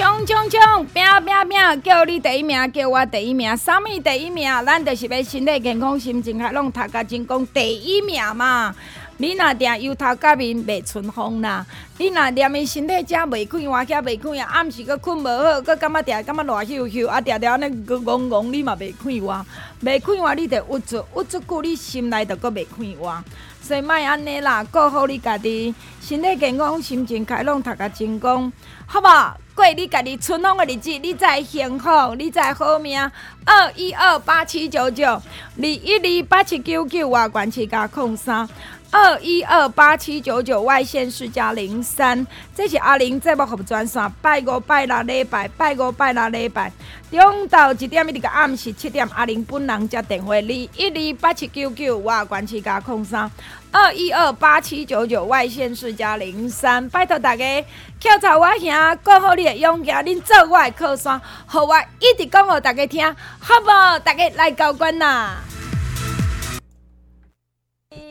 冲冲冲！拼拼拼！叫你第一名，叫我第一名。啥物第一名？咱就是要身体健康、心情开朗、读甲精工第一名嘛！你若定忧头甲面袂春风啦，你若念伊身体才袂快活，才袂快活，暗时佫困无好，佫感觉定感觉热咻咻，啊定定安尼搁戆戆，你嘛袂快活，袂快活你着郁住，郁卒久你心内着佫袂快活，所以莫安尼啦，顾好你家己，身体健康、心情开朗、读甲精工，好无？过你家己春风的日子，你才幸福，你才好命。二一二八七九九，二一二八七九九，外关七加空三。二一二八七九九外线是加零三，这是阿玲节目服务专线，拜五拜六礼拜，拜五拜六礼拜，中昼一点一个暗时七点，阿玲本人接电话，二一二八七九九外关七加空三，二一二八七九九外线是加零三，拜托大家翘槽我兄，过好你的勇气，恁做我的靠山，好我一直讲给大家听，好不？大家来交关呐！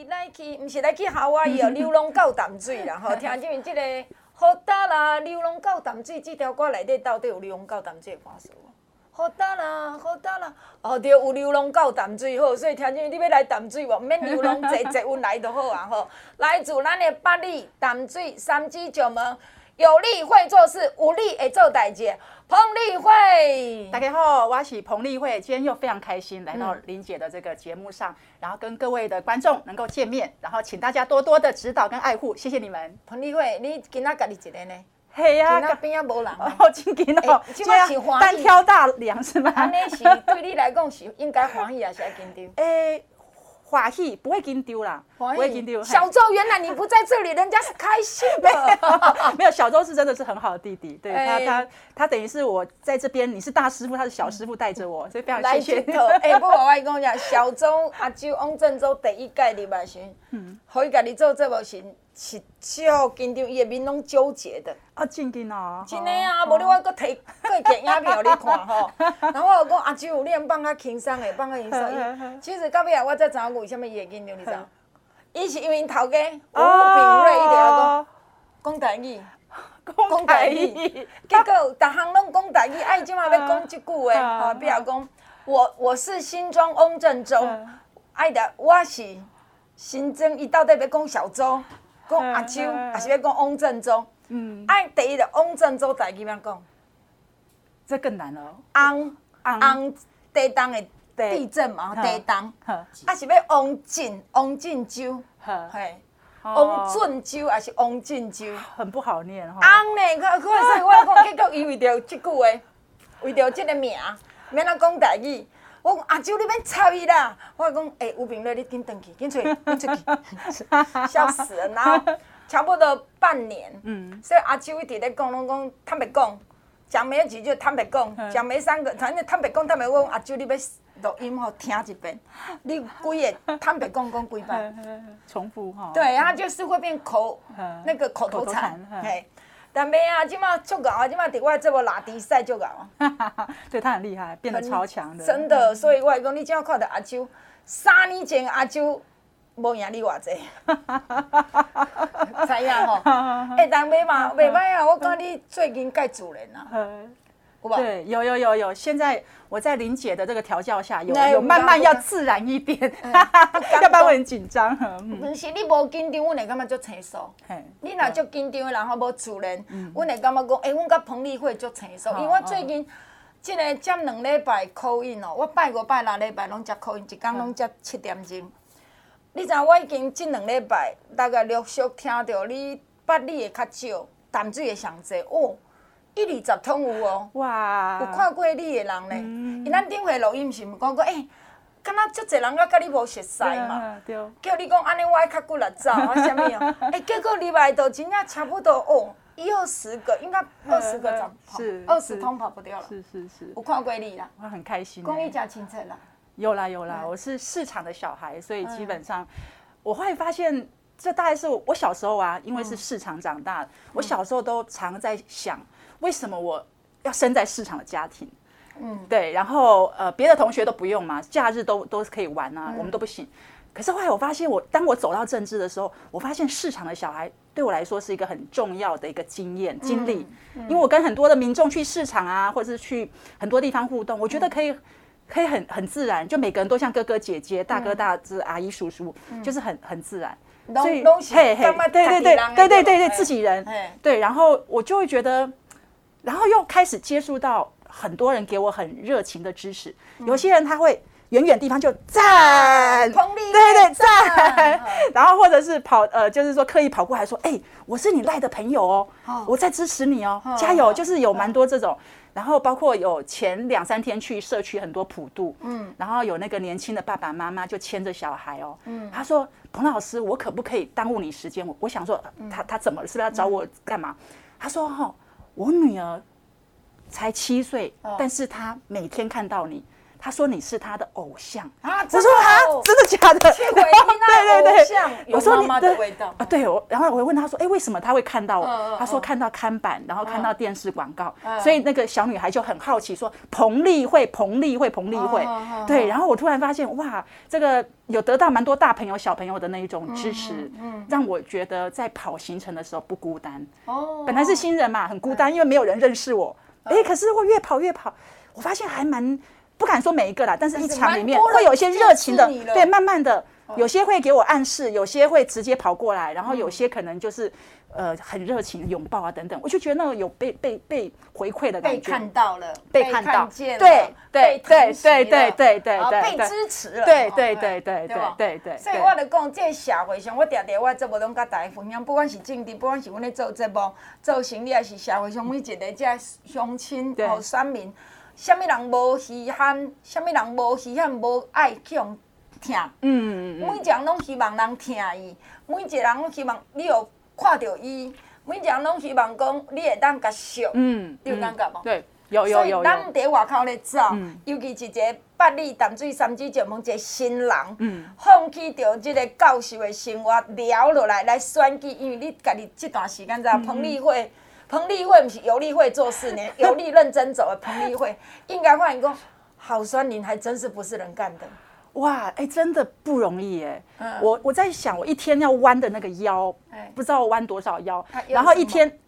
来去，毋是来去夏威夷哦，流浪狗淡水啦吼，听见即个好大啦，流浪狗淡水这条歌内底到底有流浪狗淡水的歌词无？好大啦，好大啦，哦对，有流浪狗淡水好，所以听见你要来淡水无？毋免流浪坐 坐阮来就好啊吼，来自咱的八里淡水三芝九门，有力会做事，无力会做代志。彭丽慧，大家好，我是彭丽慧，今天又非常开心来到玲姐的这个节目上，嗯、然后跟各位的观众能够见面，然后请大家多多的指导跟爱护，谢谢你们。彭丽慧，你今仔家己一个呢？嘿呀，那边啊无人 哦，真紧哦，今天是单挑大梁是吗？安尼是对你来讲是应该欢喜还是紧张？诶。欢喜不会紧张啦，不会跟丢。小周，原来你不在这里，人家是开心的。没有，小周是真的是很好的弟弟，对他他他等于是我在这边，你是大师傅，他是小师傅带着我，所以非常谢谢。哎，不过我跟你讲，小周阿周王振洲第一届入来时，嗯，可以家己做这部戏。是超紧张，伊个面拢纠结的。啊，真紧哦！真的啊，无你我搁摕过电影片互你看吼。然后我有讲阿舅，你能放较轻松的，放较轻松。其实到尾啊，我才知影为什么伊会紧张，你知道？伊是因为头家吴秉睿伊就讲讲台语，讲台语。结果逐项拢讲台语，哎，即马要讲即句话吼，比如讲我我是新庄翁振洲，哎的我是新庄，伊到底要讲小周？讲阿周，还是要讲翁振洲？嗯，哎，第一个翁振洲台语怎么讲？这更难了。翁翁地当的地震嘛，地当。啊，是要翁振翁振洲？嘿，翁振洲还是翁振洲？很不好念哈。翁呢？可可是我讲，结果伊为着即句话，为着即个名，免咱讲代志。我讲阿周，你免插伊啦。我讲，哎，吴炳瑞，你紧转去，紧出去，紧出去，笑死了。然后差不多半年，嗯，所以阿周一直在讲，拢讲坦白讲，讲没几句坦白讲，讲没三个，反正坦白讲，坦白讲，阿周你要录音吼听一遍，你几个坦白讲讲几摆，重复哈。对，他就是会变口，那个口头禅，嘿。但没啊，今嘛足够啊，今嘛在我这部拉迪赛就够啊。对，他很厉害，变得超强的。真的，所以我讲你只要看到阿周，三年前阿周无赢你偌济，知影吼？哎，但没嘛，未歹啊，我讲你最近改主人啊。对，有有有有，现在我在玲姐的这个调教下，有有慢慢要自然一点，要不然会很紧张。不是你无紧张，阮会感觉足轻松。你若足紧张，然后无自然，阮会感觉讲，哎，阮甲彭丽慧足轻松。因为我最近这个接两礼拜 call in 哦，我拜五拜六礼拜拢接 call in，一天拢接七点钟。你知影我已经这两礼拜大概陆续听到你八里的较少，淡水的上济哦。一二十通有哦，哇！有看过你的人呢？因咱顶回录音是毋讲过，诶，敢若足侪人甲甲你无熟悉嘛，叫你讲安尼，我爱较骨力走啊，啥物啊？哎，结果入来都真正差不多哦，一二十个，应该二十个长跑，二十通跑不掉了。是是是，我看过你啦，我很开心。讲你真清楚啦。有啦有啦，我是市场的小孩，所以基本上我会发现，这大概是我小时候啊，因为是市场长大，我小时候都常在想，为什么我要生在市场的家庭？嗯，对，然后呃，别的同学都不用嘛，假日都都是可以玩啊，我们都不行。可是后来我发现，我当我走到政治的时候，我发现市场的小孩对我来说是一个很重要的一个经验经历，因为我跟很多的民众去市场啊，或者是去很多地方互动，我觉得可以。可以很很自然，就每个人都像哥哥姐姐、大哥大这、阿姨叔叔，就是很很自然。所以，嘿嘿，对对对对对对对，自己人。对，然后我就会觉得，然后又开始接触到很多人给我很热情的支持。有些人他会远远地方就赞，对对赞，然后或者是跑呃，就是说刻意跑过来说，哎，我是你赖的朋友哦，我在支持你哦，加油！就是有蛮多这种。然后包括有前两三天去社区很多普渡，嗯，然后有那个年轻的爸爸妈妈就牵着小孩哦，嗯，他说彭老师，我可不可以耽误你时间？我我想说他他怎么了？是不是要找我干嘛？他说哈，我女儿才七岁，但是她每天看到你。他说你是他的偶像啊！我说啊，真的假的？对对 对，我说你的味道啊，对我，然后我问他说，哎，为什么他会看到我？他说看到看板，然后看到电视广告，所以那个小女孩就很好奇，说彭丽慧，彭丽慧，彭丽慧，对。然后我突然发现，哇，这个有得到蛮多大朋友小朋友的那一种支持，让我觉得在跑行程的时候不孤单。哦，本来是新人嘛，很孤单，因为没有人认识我。哎，可是我越跑越跑，我发现还蛮。不敢说每一个啦，但是一场里面会有一些热情的，对，慢慢的，有些会给我暗示，有些会直接跑过来，然后有些可能就是呃很热情拥抱啊等等，我就觉得那个有被被被回馈的感觉，被看到了，被看到，对对对对对对对对，被支持了，对对对对对对对。所以我就讲，这社会上我常常我节目拢甲大家分享，不管是政治，不管是阮咧做节目、做生意，还是社会上每一个这乡亲和选民。什物人无稀罕？什物人无稀罕？无爱去互听。嗯，每一个人拢希望人听伊，每一个人拢希望你有看到伊，每一个人拢希望讲你会当甲笑。嗯，你有感觉无？对，有有有有。所以咱伫外口咧走，尤其是一个百里淡水三芝石门一个新人，嗯，放弃掉这个教授的生活，聊落来来选举，因为你家己即段时间在彭丽慧。彭丽慧不是游丽慧做事呢，游 丽认真走的彭丽慧，应该换一个好酸林，还真是不是人干的。哇，哎、欸，真的不容易哎。嗯、我我在想，我一天要弯的那个腰，欸、不知道弯多少腰，然后一天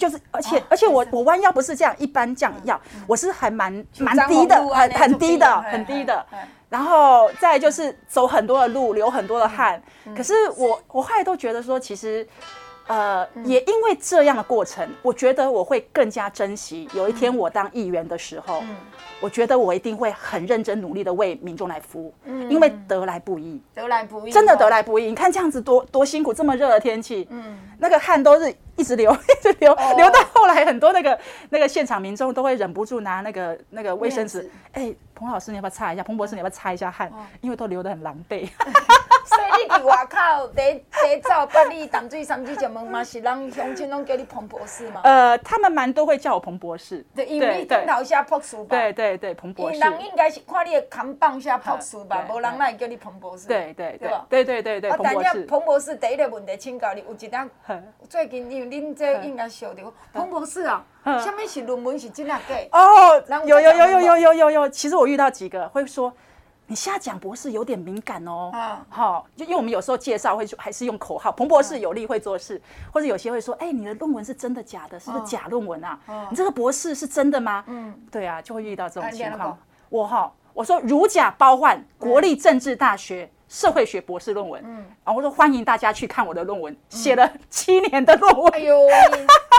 就是，而且、哦、而且我我弯腰不是这样一般这样腰，嗯、我是还蛮蛮低的，很很低的，很低的。然后再就是走很多的路，流很多的汗。可是我我后来都觉得说，其实。呃，也因为这样的过程，我觉得我会更加珍惜。有一天我当议员的时候，我觉得我一定会很认真努力的为民众来服务，因为得来不易，得来不易，真的得来不易。你看这样子多多辛苦，这么热的天气，嗯，那个汗都是一直流，一直流，流到后来很多那个那个现场民众都会忍不住拿那个那个卫生纸，哎，彭老师你要不要擦一下？彭博士你要不要擦一下汗？因为都流得很狼狈。所以你伫外口第第走百里淡水三芝石门嘛，是人乡亲拢叫你彭博士嘛？呃，他们蛮都会叫我彭博士。对，因为你顶头写博士吧？对对对，彭博士。人应该是看你的扛棒写博士吧，无人哪会叫你彭博士？对对对，对对对对，彭博士。彭博士第一个问题请教你，有一点 最近因为恁这应该晓得，彭博士啊，什么是论文是真啊假？哦，有有有有有有有有，其实我遇到几个会说。你现在讲博士有点敏感哦，好，就因为我们有时候介绍会还是用口号，彭博士有力会做事，或者有些会说，哎，你的论文是真的假的？是不是假论文啊？你这个博士是真的吗？嗯，对啊，就会遇到这种情况。我哈，我说如假包换，国立政治大学社会学博士论文，嗯，然后我说欢迎大家去看我的论文，写了七年的论文。哎呦，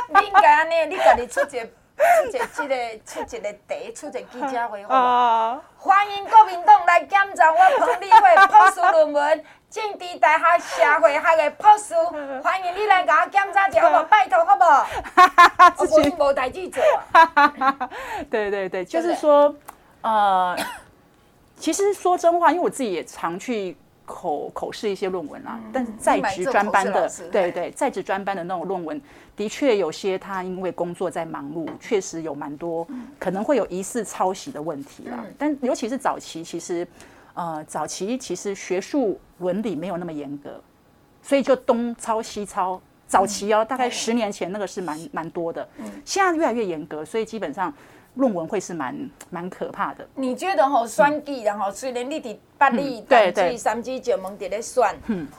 你应该安尼，你赶紧出去。出一个，这个，出一个题，出一个记者会，好不好？欢迎国民党来检查我彭丽慧博士论文，政治大学社会学的博士，欢迎你来给我检查一下，好不？拜托，好不？我无无代志做。对对对，就是说，呃，其实说真话，因为我自己也常去口口试一些论文啦，嗯、但是在职专班的，对对，在职专班的那种论文，的确有些他因为工作在忙碌，确实有蛮多可能会有疑似抄袭的问题啦。嗯、但尤其是早期，其实呃，早期其实学术伦理没有那么严格，所以就东抄西抄。早期哦，大概十年前那个是蛮蛮多的，现在越来越严格，所以基本上论文会是蛮蛮可怕的。你觉得吼选举然后虽然你伫八里淡水三芝石门伫咧选，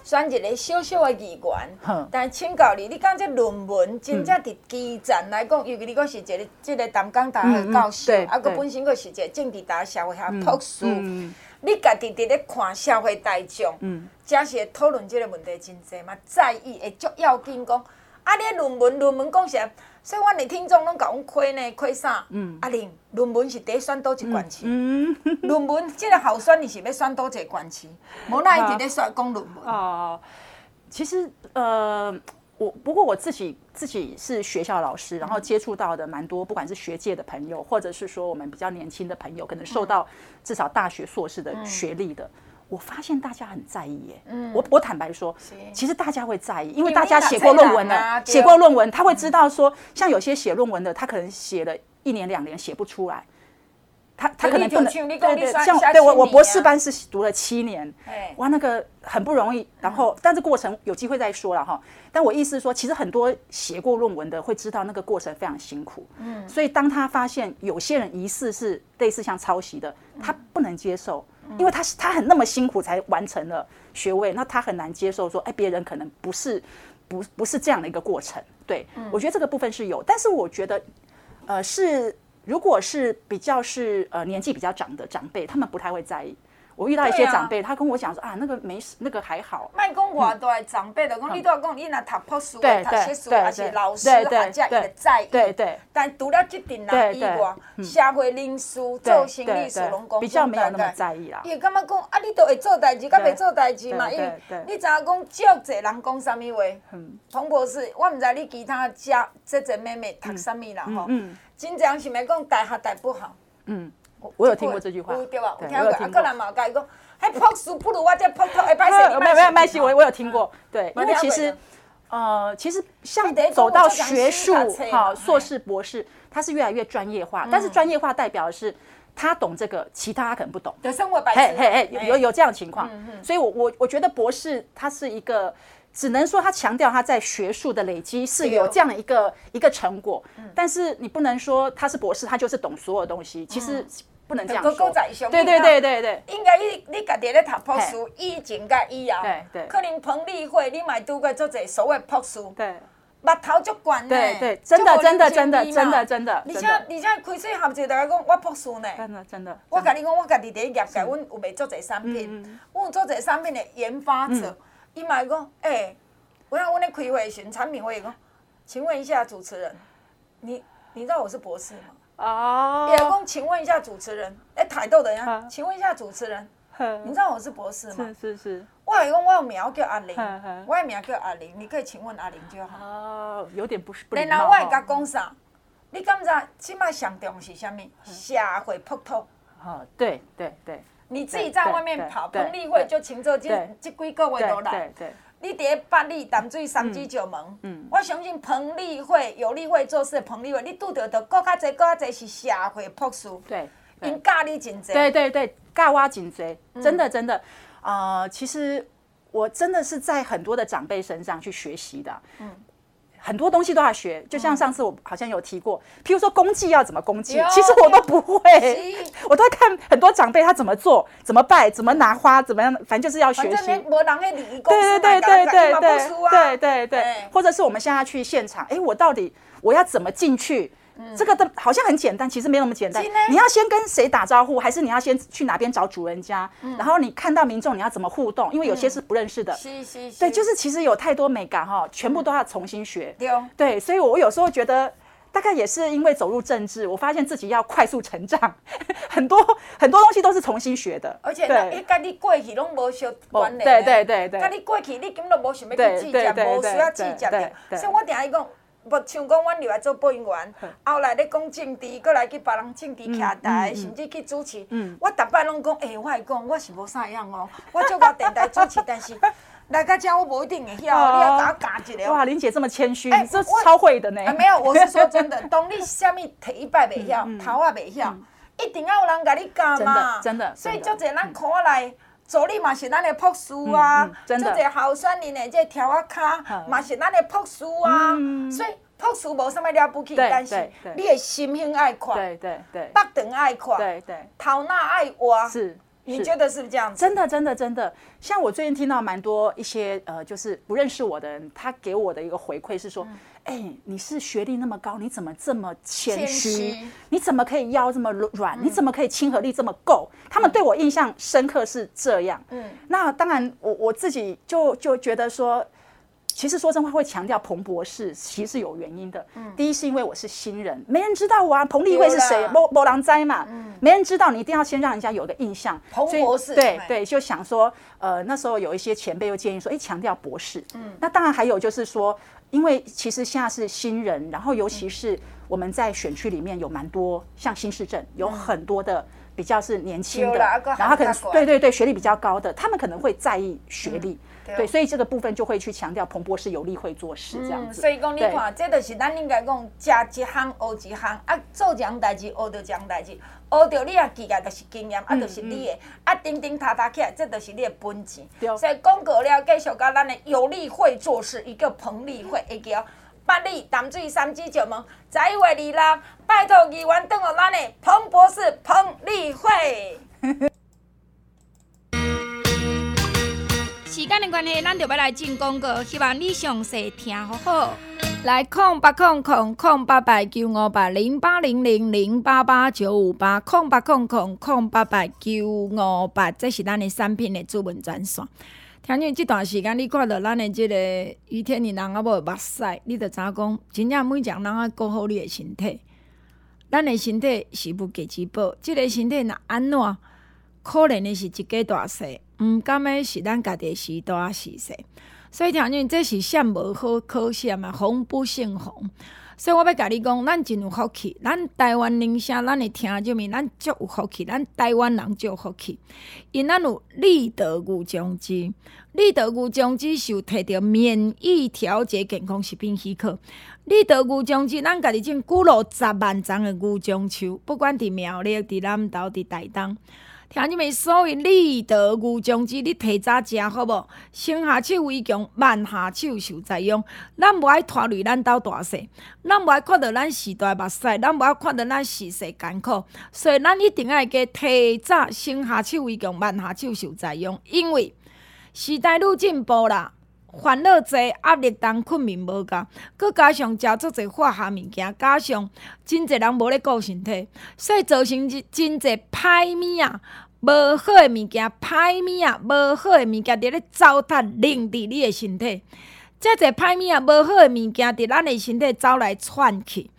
选一个小小的议员，但请教你，你讲这论文真正伫基层来讲，尤其你讲是一个这个淡江大学教授，啊，阁本身阁是一个政治大学社会学博士，你家己伫咧看社会大众。假是讨论这个问题真济嘛，在意会足要紧讲。啊，你论文论文讲啥？所以阮的听众拢甲阮亏呢亏啥？嗯，阿玲，论文是得选多一关期。嗯，论文这个候选你是要选多一个关期？无那一直咧选讲论文。哦，其实呃，我不过我自己自己是学校老师，然后接触到的蛮多，不管是学界的朋友，或者是说我们比较年轻的朋友，可能受到至少大学硕士的学历的。我发现大家很在意耶，嗯，我我坦白说，其实大家会在意，因为大家写过论文了，写过论文，他会知道说，像有些写论文的，他可能写了一年两年写不出来，他他可能不能，对对，像对我我博士班是读了七年，哇，那个很不容易，然后但是过程有机会再说了哈，但我意思是说，其实很多写过论文的会知道那个过程非常辛苦，嗯，所以当他发现有些人疑似是类似像抄袭的，他不能接受。因为他他很那么辛苦才完成了学位，那他很难接受说，哎，别人可能不是，不不是这样的一个过程。对，我觉得这个部分是有，但是我觉得，呃，是如果是比较是呃年纪比较长的长辈，他们不太会在意。我遇到一些长辈，他跟我讲说啊，那个没事，那个还好。卖讲话都系长辈的，讲你都要讲，你那读博士、读些书还是老师，大家也在意。对对。但除了这点人以外，社会人士、做生意事拢讲，比较没有那么在意啦。伊会感觉讲啊，你都会做代志，甲袂做代志嘛？因为你知影讲，足侪人讲啥物话？嗯彭博士，我毋知你其他家姐姐妹妹读啥物啦吼？真正是咪讲大学大不好？嗯。我有听过这句话，对吧？我听过。啊，个人嘛，甲伊讲，还博士不如我这博士，哎，拜谢，没有没有，麦西，我我有听过。对，因为其实，呃，其实像走到学术哈，硕士、博士，他是越来越专业化。但是专业化代表的是他懂这个，其他他可能不懂。对，生活白痴。嘿嘿，有有有这样的情况。所以我我我觉得博士他是一个，只能说他强调他在学术的累积是有这样的一个一个成果。但是你不能说他是博士，他就是懂所有东西。其实。不能这样说。对对对对对。应该你你家己咧读博士以前甲以后，可能彭丽慧你嘛拄过做者所谓博士，对，目头足悬呢。对对，真的真的真的真的真的。而且而且开始合作，大家讲我博士呢。真的真的。我甲你讲，我家己伫业界，阮有卖做者产品，阮有做者产品的研发者，伊嘛讲，诶，我让阮咧开会时，产品会讲，请问一下主持人，你你知道我是博士吗？哦，也公，请问一下主持人，哎，台豆的呀？请问一下主持人，你知道我是博士吗？是是是。我还讲我有名叫阿玲，我的名叫阿玲，你可以请问阿玲就好。哦，有点不是不然后我会甲讲啥？你感觉起码上重是啥物？社会扑通。哦，对对对。你自己在外面跑，彭丽慧就请这这这几个月都来。对对。你伫八里淡水三芝石门，我相信彭丽慧有丽慧做事的彭丽慧，你拄着的更较侪、更较侪是社会朴素，对，因教你真侪，对对对，教我真侪，真的真的，呃，其实我真的是在很多的长辈身上去学习的，嗯。很多东西都要学，就像上次我好像有提过，譬如说公祭要怎么公祭，其实我都不会，我都在看很多长辈他怎么做，怎么拜，怎么拿花，怎么样，反正就是要学习。对对对对对对对对对，或者是我们现在去现场，哎，我到底我要怎么进去？这个的好像很简单，其实没那么简单。你要先跟谁打招呼，还是你要先去哪边找主人家？然后你看到民众，你要怎么互动？因为有些是不认识的。对，就是其实有太多美感哈，全部都要重新学。对，所以我有时候觉得，大概也是因为走入政治，我发现自己要快速成长，很多很多东西都是重新学的。而且，你跟你过去拢无相关联。对对对对。跟你过去，你根本都无想要去计较，无需要计较的。所以我等下一讲。无像讲，阮入来做播音员，后来咧讲政治，搁来去别人政治徛台，甚至去主持。我逐摆拢讲，诶，我会讲，我是无啥样哦。我做过电台主持，但是 来到这我无一定会晓。你要甲我教一下。哇，玲姐这么谦虚，你这超会的呢。没有，我是说真的，当你啥物第一摆袂晓，头也袂晓，一定要有人甲你教嘛。真的，所以足侪咱看来。助理嘛是咱的朴素啊，做者候选人的这条啊卡嘛是咱的朴素啊，所以朴素无啥物了不起，但是你的心胸爱快，对对对，腹肠爱快，对对，头脑爱挖，是，你觉得是不是这样子？真的真的真的，像我最近听到蛮多一些呃，就是不认识我的人，他给我的一个回馈是说。哎、欸，你是学历那么高，你怎么这么谦虚？你怎么可以腰这么软？嗯、你怎么可以亲和力这么够？他们对我印象深刻是这样。嗯，那当然我，我我自己就就觉得说，其实说真话会强调彭博士，其实是有原因的。嗯，第一是因为我是新人，没人知道我啊，彭立慧是谁？某某狼灾嘛，嗯，没人知道，你一定要先让人家有个印象。彭博士，对对，就想说，呃，那时候有一些前辈又建议说，哎、欸，强调博士。嗯，那当然还有就是说。因为其实现在是新人，然后尤其是我们在选区里面有蛮多，像新市镇有很多的比较是年轻的，然后可能对对对学历比较高的，他们可能会在意学历，对，所以这个部分就会去强调彭博士有力会做事这样子。所以讲你看，这就是咱应该讲，吃一行学一行，啊，做一样代志学到一样代志。学着你啊，记来就是经验，啊，就是你的，啊，叮叮踏踏起来，这就是你的本钱。所以广告了，继续甲咱的有力会做事，一个彭丽慧，会叫八里淡水三支石门，十一月二日，拜托议员等候咱的彭博士彭丽慧。时间的关系，咱就要来进广告，希望你详细听好好。来空八空空空八八九五八零八零零零八八九五八空八空空空八八九五八，这是咱的产品的主文专线。听见这段时间，你看到咱的这个于天你人啊无目屎，你就知影讲，真正每样人啊顾好你的身体。咱的身体是无价之宝，这个身体若安怎，可怜的是一家大细，毋甘诶是咱家己时大时细。所以听见这是啥无好可惜嘛，红不胜红。所以我要甲你讲，咱真有福气，咱台湾人声，咱会听众们，咱足有福气，咱台湾人足有福气。因咱有立德牛浆汁，立德牛浆汁是有摕着免疫调节健康食品许可。立德牛浆汁，咱家己种几落十万欉的牛浆树，不管伫苗栗、伫南投、伫台东。听你们所谓立德牛浆汁，你提早食好无？先下手为强，慢下手受灾殃。咱无爱拖累咱兜大细，咱无爱看到咱时代目屎，咱无爱看到咱时势艰苦，所以咱一定爱加提早先下手为强，慢下手受灾殃。因为时代愈进步啦，烦恼济，压力重，困眠无够，佮加上食足济化学物件，加上真济人无咧顾身体，所以造成真济歹物啊，无好诶物件，歹物啊，无好诶物件伫咧糟蹋凌伫你诶身体，遮济歹物啊，无好诶物件伫咱诶身体走来窜去，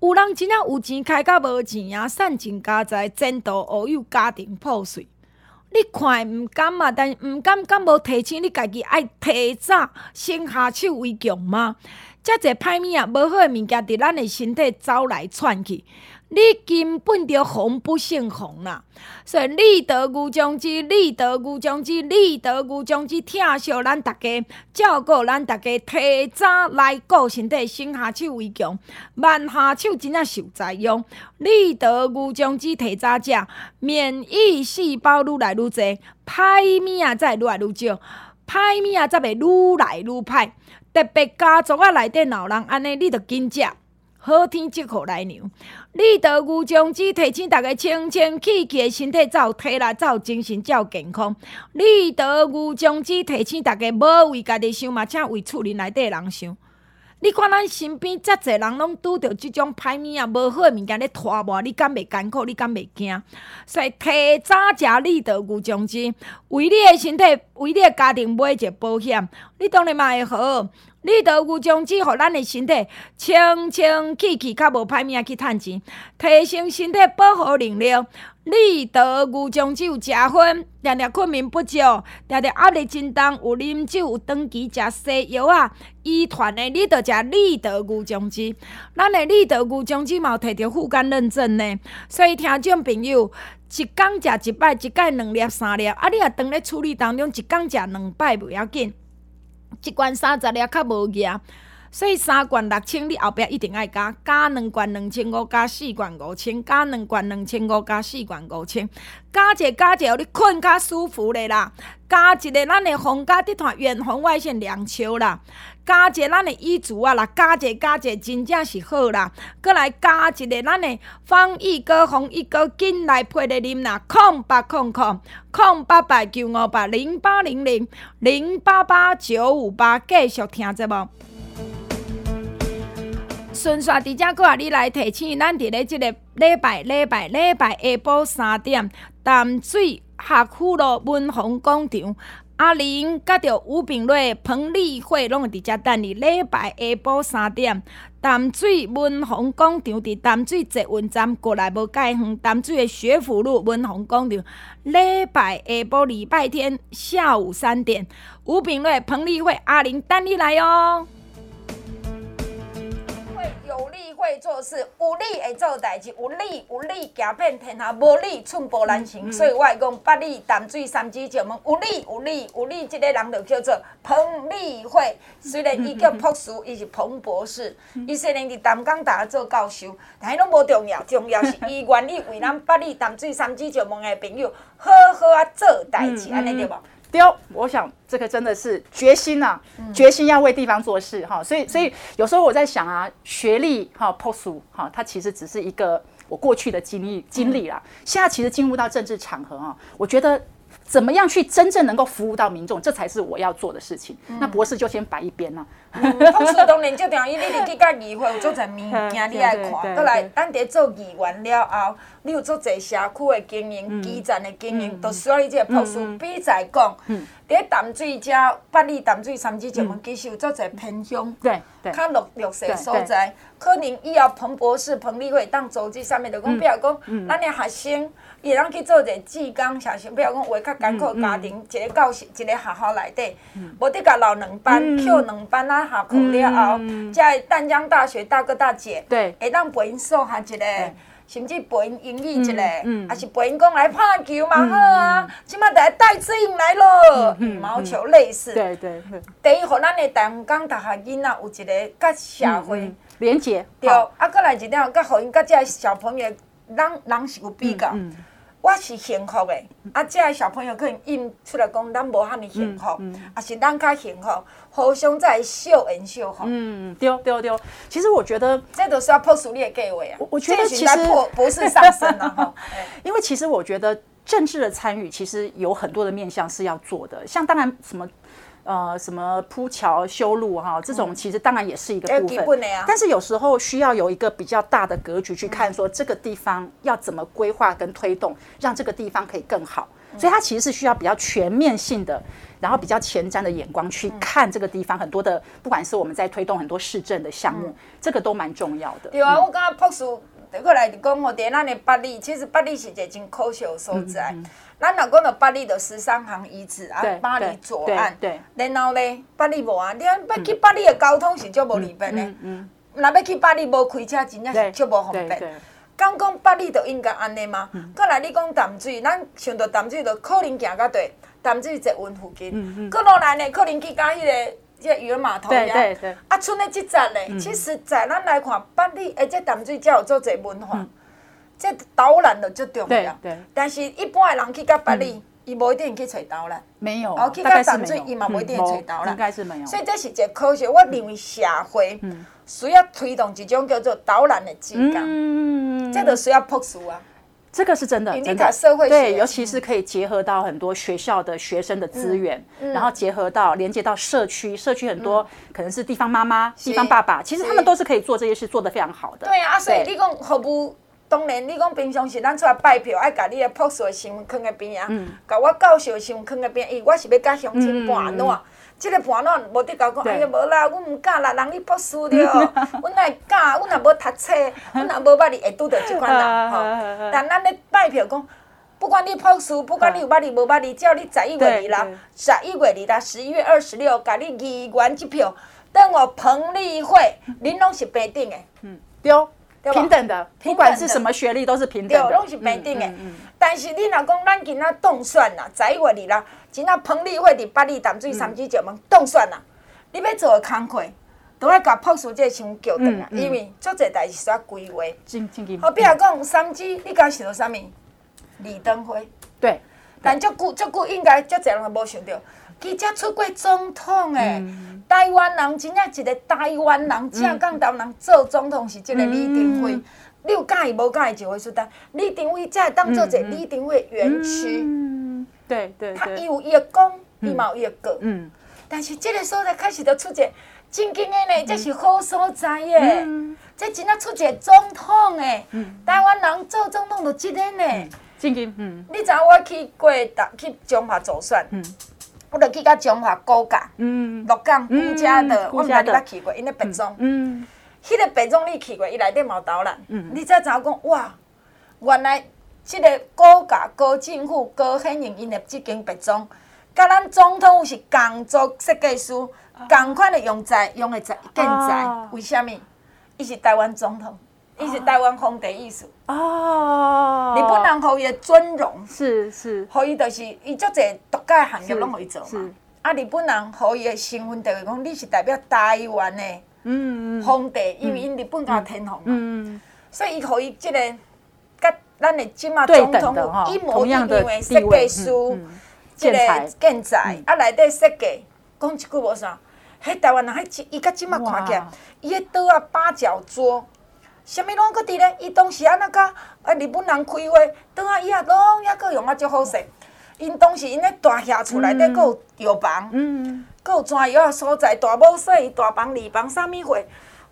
有人真正有钱开甲无钱啊，散尽家财，前途乌有，家庭破碎。你看毋甘嘛？但毋甘敢无提醒你家己爱提早先下手为强吗？遮侪歹物啊，无好诶物件伫咱诶身体走来窜去。你根本就红不胜红啦！所以立德牛浆汁，立德牛浆汁，立德牛浆汁，疼惜咱大家，照顾咱大家，提早来顾身体，先下手为强，慢下手真正受灾殃。立德牛浆汁提早食，免疫细胞愈来愈侪，歹物啊才会愈来愈少，歹物啊才会愈来愈歹。特别家族啊内底老人安尼，你着紧食。好天即可来牛，立德牛浆汁提醒大家清清气气的身体，才有体力，才有精神，才有健康。立德牛浆汁提醒大家，无为家己想嘛，请为厝里内底人想。你看咱身边遮济人拢拄着即种歹物啊，无好物件咧拖磨，你敢袂艰苦？你敢袂惊？所以提早食立德牛浆汁，为你诶身体，为你诶家庭买一个保险。你当然嘛会好。立德牛浆汁，互咱的身体清清气气，较无歹命去趁钱，提升身体保护能力。立德牛浆汁有食薰，常常困眠不足，常常压力真重，有啉酒，有长期食西药啊，遗传的你着食立德牛浆汁。咱的立德牛浆汁嘛摕着护肝认证呢，所以听众朋友，一工食一摆，一摆两粒三粒，啊，你若当咧处理当中，一工食两摆袂要紧。一罐三十粒较无额，所以三罐六千，你后壁一定爱加，加两罐两千五，加四罐五千，加两罐两千五，加四罐五千，加一个加一个，你困较舒服咧啦。加一个咱的红家地毯远红外线凉球啦，加一个咱的衣橱啊啦，加一个加一个真正是好啦。搁来加一个咱的防疫膏、防疫膏，紧来配来啉啦。空八空空空八八九五八零八零零零八八九五八，继续听节目。顺续伫遮阁啊，你来提醒咱伫咧即个礼拜礼拜礼拜下晡三点淡水。学府路文峰广场，阿玲甲着吴炳瑞、彭丽慧拢会伫遮等你。礼拜下晡三点，淡水文峰广场伫淡水捷运站过来无介远。淡水的学府路文峰广场，礼拜下晡礼拜天下午三点，吴炳瑞、彭丽慧、阿玲等你来哦。有力会做事，有力会做代志，有力有力行遍天下，无力寸步难行。嗯嗯、所以我会讲八里淡水三支石门，有力有力有力，即个人就叫做彭丽慧。虽然伊叫博士，伊是彭博士，伊虽然伫淡江大学做教授，但迄拢无重要，重要是伊愿意为咱八里淡水三支石门的朋友好好啊做代志，安尼、对无？丢，我想这个真的是决心呐、啊，嗯、决心要为地方做事哈，所以所以有时候我在想啊，学历哈，post 哈，它其实只是一个我过去的经历经历啦，现在其实进入到政治场合啊，我觉得。怎么样去真正能够服务到民众，这才是我要做的事情。嗯、那博士就先摆一边了。博士当然就等于你你去到议会有做侪物件你爱看。过来，咱伫做议员了后，你有做侪社区的经营、基层的经营，都需要你这个博士。比在讲，伫淡水遮八里淡水三支石门，其实有做侪偏乡，对，较弱弱势所在，可能以后彭博士、彭丽慧当组织上面就讲，比如讲，咱的学生。伊会当去做一个志工，像是比如讲话较艰苦家庭，嗯嗯、一个教室，一个学校内底，无得甲留两班扣两班啊，下课了后，在淡江大学大哥大姐，对，会当陪因数学一个，甚至陪因英语一个，还、嗯。嗯、是陪因讲来拍球嘛好啊，即马来带资颖来咯，羽毛球类似，对对对，等于互咱的淡江大学囡仔有一个甲社会连接，对，啊，搁来一点，甲互因甲这个小朋友，人人是有比较。我是幸福的，啊，这个小朋友可能印出来讲，咱无遐尼幸福，嗯嗯、啊是咱较幸福，互相在笑恩笑福。嗯，对对对，其实我觉得这都是要破除你的计划啊。我觉得其实不是上升 了哈，因为其实我觉得政治的参与其实有很多的面向是要做的，像当然什么。呃，什么铺桥修路哈，这种其实当然也是一个部分，但是有时候需要有一个比较大的格局去看，说这个地方要怎么规划跟推动，让这个地方可以更好。所以它其实是需要比较全面性的，然后比较前瞻的眼光去看这个地方很多的，不管是我们在推动很多市政的项目，这个都蛮重要的。对啊，我刚刚博士过来讲，我哋咱的八里，其实八里是一个真可惜的所在。咱若讲着巴黎，着十三行遗址啊，巴黎左岸，然后咧，巴黎无啊，你看要去巴黎的交通是足无利便的。嗯，若要去巴黎无开车，真正是足无方便。刚讲巴黎就应该安尼吗？过来你讲淡水，咱想到淡水就可能行到对，淡水捷运附近。嗯嗯。过落来呢，可能去到迄个即个渔人码头呀。对对。啊，剩的即阵呢，其实在咱来看，八里而且淡水才有做者文化。这导览的就重要，对对，但是一般的人去到八里，伊无一定去找导览，没有，哦，去到淡水，伊嘛无一定找导览，应该是没有。所以这是一个科学，我认为社会需要推动一种叫做导览的技能，嗯，这都需要朴素啊。这个是真的，真的，对，尤其是可以结合到很多学校的学生的资源，然后结合到连接到社区，社区很多可能是地方妈妈、地方爸爸，其实他们都是可以做这些事，做得非常好的。对啊，所以你讲服务。当然，你讲平常时咱出来拜票，爱甲你的朴素的新闻放在边啊，甲我教授的新闻放在边，伊我是要甲乡亲盘烂？即个伴烂无得甲讲，哎呀无啦，阮毋敢啦，人你博士了，阮哪会敢？阮若无读册，阮若无捌你会拄着即款人 吼。但咱咧拜票讲，不管你博士，不管你有捌你无捌你，只要你十一月二啦，十一月二啦，十一月二十六，甲你二元一票，等我彭丽慧，恁拢是白等的。嗯，对，平等的，不管是什么学历都是平等的，对，拢是平等的。但是你若讲咱今仔当选啦，十一月二啦。今仔彭丽慧伫八里淡水三支石门当选啦，你要做的工课，都要甲朴树这先叫转来，因为足侪代志需要规划。好比如讲三支，你敢想到啥物？李登辉。对。但足久足久，应该足侪人都无想到，伊才出过总统诶。台湾人真正一个台湾人，正港台湾人做总统是即个李登辉。你有介意无介意就会说，但李登辉才会当做一个李登辉园区。对对，他伊有伊个功，伊嘛有伊个过。嗯，但是即个所在开始就出一个正经的呢，这是好所在耶。这真正出一个总统诶，台湾人做总统就这个呢。正经，嗯。你知影我去过达去中华走算，我著去甲中华高架，嗯，鹿港顾家的，我毋知你捌去过，因咧白种，嗯，迄个白种你去过，伊内底嘛有导览，嗯，你才知影讲哇，原来。即个高架、高政府、高显营因的即间别庄，甲咱总统是共作设计师，共款的用材用的材建材，为虾米？伊是台湾总统，伊是台湾皇帝意思。哦，日本人互伊的尊荣。是是，互伊就是伊足侪独家行业拢互伊做嘛。啊，日本人互伊的身份就是讲，你是代表台湾的嗯皇帝，因为因日本讲天皇嘛。嗯，所以伊互伊即个甲。咱的即马总统一模一样的设计师，即个建材。啊，内底设计，讲一句无啥，迄台湾人迄伊甲即马看起来，伊个桌啊八角桌，啥物拢搁伫咧，伊当时安那甲啊日本人开会，倒啊伊啊拢抑搁用啊足好势，因当时因咧大厦厝内底搁有药房，嗯。搁有怎药啊所在，大某说伊大房二房啥物货。